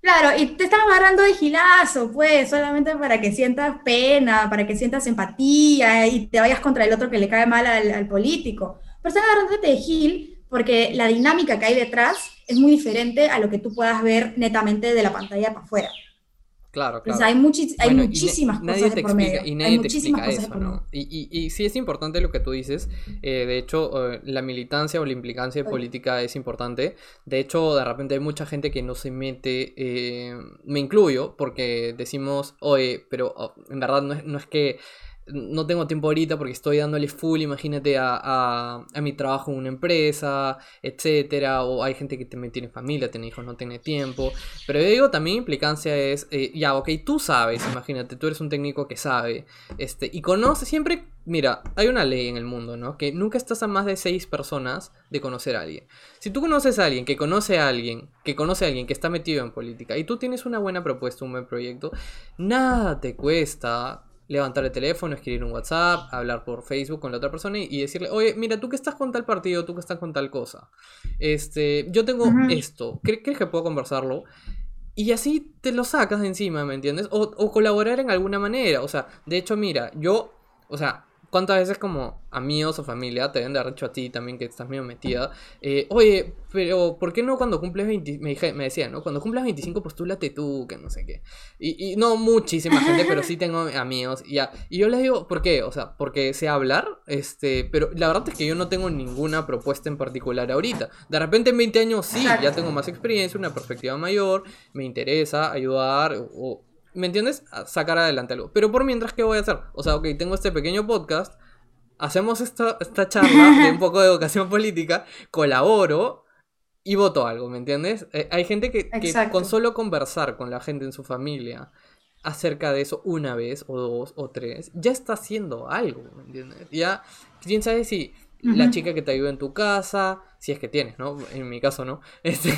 Claro, y te están agarrando de gilazo, pues, solamente para que sientas pena, para que sientas empatía y te vayas contra el otro que le cae mal al, político. Pero están agarrándote de gil porque la dinámica que hay detrás es muy diferente a lo que tú puedas ver netamente de la pantalla para afuera. Claro, claro. hay, hay muchísimas cosas por medio. Y nadie te explica eso, ¿no? Y, y, sí es importante lo que tú dices. Eh, de hecho, eh, la militancia o la implicancia política es importante. De hecho, de repente hay mucha gente que no se mete, eh, me incluyo, porque decimos, oye, pero oh, en verdad no es, no es que no tengo tiempo ahorita porque estoy dándole full, imagínate, a, mi trabajo en una empresa, etcétera, o hay gente que también tiene familia, tiene hijos, no tiene tiempo. Pero yo digo, también implicancia es, eh, ya, ok, tú sabes, imagínate, tú eres un técnico que sabe, este, y conoce siempre, mira, hay una ley en el mundo, ¿no? Que nunca estás a más de seis personas de conocer a alguien. Si tú conoces a alguien que conoce a alguien, que conoce a alguien que está metido en política, y tú tienes una buena propuesta, un buen proyecto, nada te cuesta levantar el teléfono, escribir un WhatsApp, hablar por Facebook con la otra persona y, decirle, oye, mira, tú que estás con tal partido, tú que estás con tal cosa. Este, yo tengo esto, ¿crees que puedo conversarlo? Y así te lo sacas de encima, ¿me entiendes? O, o colaborar en alguna manera. O sea, de hecho, mira, yo, o sea, ¿Cuántas veces como amigos o familia te deben de haber dicho a ti también que estás medio metida? Eh, Oye, pero ¿por qué no cuando cumples 20? Me, dije, me decían, ¿no? Cuando cumplas 25 postúlate tú, que no sé qué. Y, no muchísima gente, pero sí tengo amigos. Y, ya. y yo les digo, ¿por qué? O sea, porque sé hablar, este, pero la verdad es que yo no tengo ninguna propuesta en particular ahorita. De repente en 20 años sí, ya tengo más experiencia, una perspectiva mayor, me interesa ayudar o ¿me entiendes? sacar adelante algo. Pero por mientras, ¿qué voy a hacer? O sea, ok, tengo este pequeño podcast, hacemos esta, esta charla de un poco de educación política, colaboro y voto algo, ¿me entiendes? Eh, hay gente que, con solo conversar con la gente en su familia acerca de eso una vez o dos o tres, ya está haciendo algo, ¿me entiendes? Ya, quién sabe si la chica que te ayuda en tu casa, si es que tienes, ¿no? En mi caso no. Este,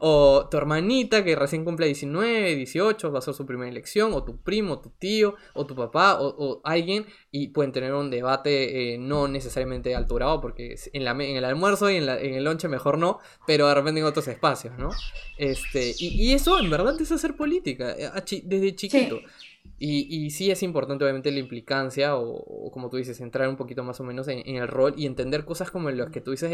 o tu hermanita que recién cumple 19, 18, va a ser su primera elección, o tu primo, tu tío, o tu papá, o, alguien, y pueden tener un debate eh, no necesariamente alturado, porque en, la, en el almuerzo y en, en, el lonche mejor no, pero de repente en otros espacios, ¿no? Este, y, eso en verdad es hacer política, eh, desde chiquito. Y, sí es importante, obviamente, la implicancia, o, como tú dices, entrar un poquito más o menos en, el rol y entender cosas como lo que tú dices,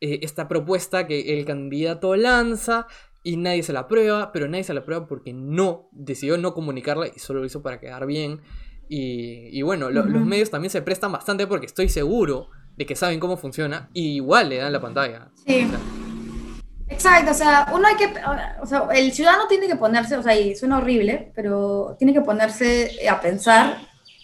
eh, esta propuesta que el candidato lanza y nadie se la aprueba, pero nadie se la aprueba porque no, decidió no comunicarla y solo lo hizo para quedar bien. Y, bueno, los medios también se prestan bastante porque estoy seguro de que saben cómo funciona y igual le dan la pantalla. Sí. Exacto, o sea, uno hay que, o sea, el ciudadano tiene que ponerse, o sea, y suena horrible, pero tiene que ponerse a pensar,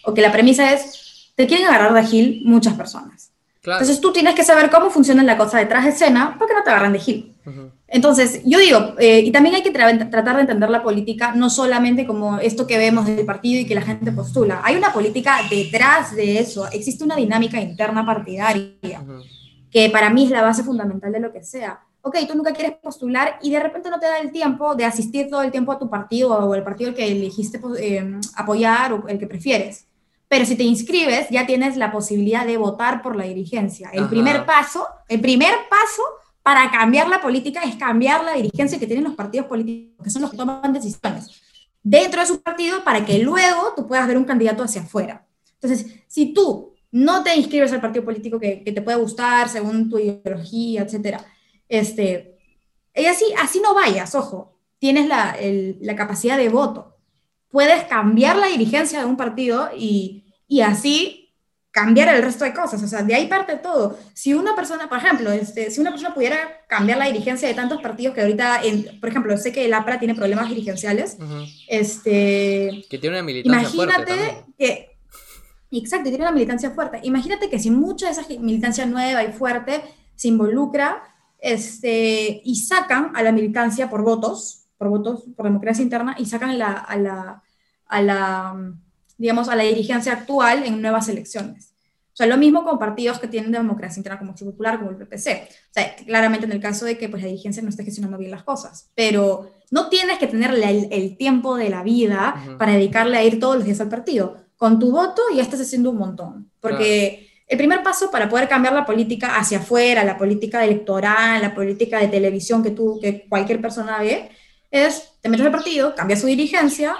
o que la premisa es, te quieren agarrar de Gil muchas personas. Entonces tú tienes que saber cómo funciona la cosa detrás de escena para que no te agarran de Gil. Entonces, yo digo, eh, y también hay que tratar de entender la política no solamente como esto que vemos del partido y que la gente postula. Hay una política detrás de eso. Existe una dinámica interna partidaria, que para mí es la base fundamental de lo que sea ok, tú nunca quieres postular y de repente no te da el tiempo de asistir todo el tiempo a tu partido o el partido que elegiste pues, em, apoyar o el que prefieres. Pero si te inscribes, ya tienes la posibilidad de votar por la dirigencia. El primer paso, el primer paso para cambiar la política es cambiar la dirigencia que tienen los partidos políticos, que son los que toman decisiones dentro de su partido para que luego tú puedas ver un candidato hacia afuera. Entonces, si tú no te inscribes al partido político que, que te puede gustar según tu ideología, etcétera, este, y así, así no vayas, ojo, tienes la, la capacidad de voto. Puedes cambiar la dirigencia de un partido y, y así cambiar el resto de cosas. O sea, de ahí parte todo. Si una persona, por ejemplo, este, si una persona pudiera cambiar la dirigencia de tantos partidos que ahorita, en, por ejemplo, sé que el APRA tiene problemas dirigenciales, este... Que tiene una militancia imagínate fuerte que... Exacto, tiene una militancia fuerte. Imagínate que si mucha de esa militancia nueva y fuerte se involucra este, y sacan a la militancia por votos, por votos, por democracia interna, y sacan la, a, la, a, la, digamos, a la dirigencia actual en nuevas elecciones. O sea, lo mismo con partidos que tienen democracia interna como Acción Popular, como el PPC. O sea, claramente en el caso de que pues, la dirigencia no esté gestionando bien las cosas. Pero no tienes que tener el, tiempo de la vida para dedicarle a ir todos los días al partido. Con tu voto ya estás haciendo un montón. Porque el primer paso para poder cambiar la política hacia afuera, la política electoral, la política de televisión que tú, que cualquier persona ve, es te metes al partido, cambias su dirigencia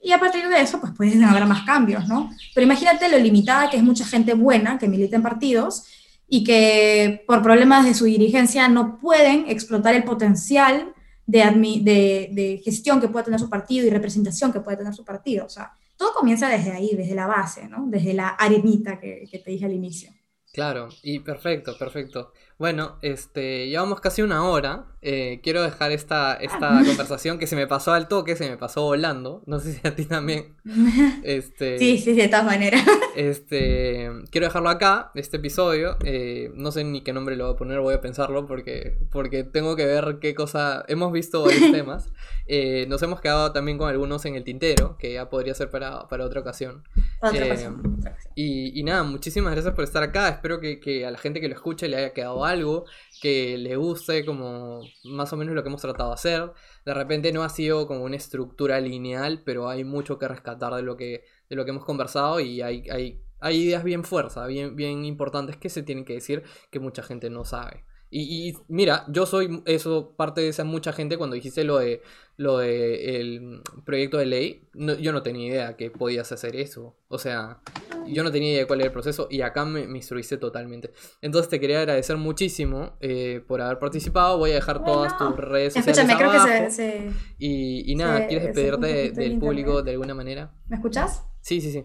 y a partir de eso pues pueden haber más cambios, ¿no? Pero imagínate lo limitada que es mucha gente buena que milita en partidos y que por problemas de su dirigencia no pueden explotar el potencial de, gestión que puede tener su partido y representación que puede tener su partido. O sea, todo comienza desde ahí, desde la base, ¿no? Desde la arenita que, que te dije al inicio. Claro, y perfecto, perfecto. Bueno, este, llevamos casi una hora. Eh, quiero dejar esta, esta conversación que se me pasó al toque, se me pasó volando. No sé si a ti también. Este, sí, sí, de todas maneras. Este, quiero dejarlo acá, este episodio. Eh, no sé ni qué nombre lo voy a poner, voy a pensarlo porque, porque tengo que ver qué cosa. Hemos visto varios temas. Eh, nos hemos quedado también con algunos en el tintero, que ya podría ser para, otra ocasión. Otra ocasión. Y, y, nada, muchísimas gracias por estar acá. Espero que, que a la gente que lo escuche le haya quedado algo que le guste, como más o menos lo que hemos tratado de hacer. De repente no ha sido como una estructura lineal, pero hay mucho que rescatar de lo que, de lo que hemos conversado y hay, hay, hay ideas bien fuerza, bien, bien importantes que se tienen que decir que mucha gente no sabe. Y, mira, yo soy eso, parte de esa mucha gente cuando dijiste lo de lo de el proyecto de ley, yo no tenía idea que podías hacer eso. O sea, yo no tenía idea de cuál era el proceso y acá me, instruiste totalmente. Entonces te quería agradecer muchísimo eh, por haber participado. Voy a dejar todas tus redes sociales Escúchame, creo que se, y, y, nada, ¿quieres despedirte del público de alguna manera? ¿Me escuchas? Sí, sí, sí.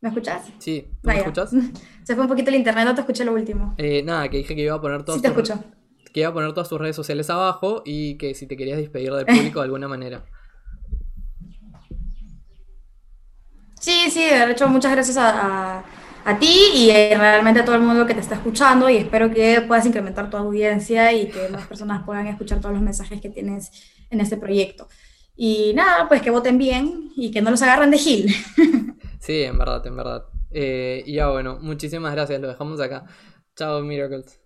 ¿Me escuchas? Sí, ¿tú me escuchas? Se fue un poquito el internet, no te escuché lo último. Eh, nada, que dije que iba a poner todas sí, te escucho. que iba a poner todas tus redes sociales abajo y que si te querías despedir del público de alguna manera. Sí, sí, de hecho, muchas gracias a, a, ti y eh, realmente a todo el mundo que te está escuchando y espero que puedas incrementar tu audiencia y que más personas puedan escuchar todos los mensajes que tienes en este proyecto. Y nada, pues que voten bien y que no los agarren de Gil. Sí, en verdad, en verdad. Eh, y ya bueno, muchísimas gracias, lo dejamos acá. Chao, Miracles.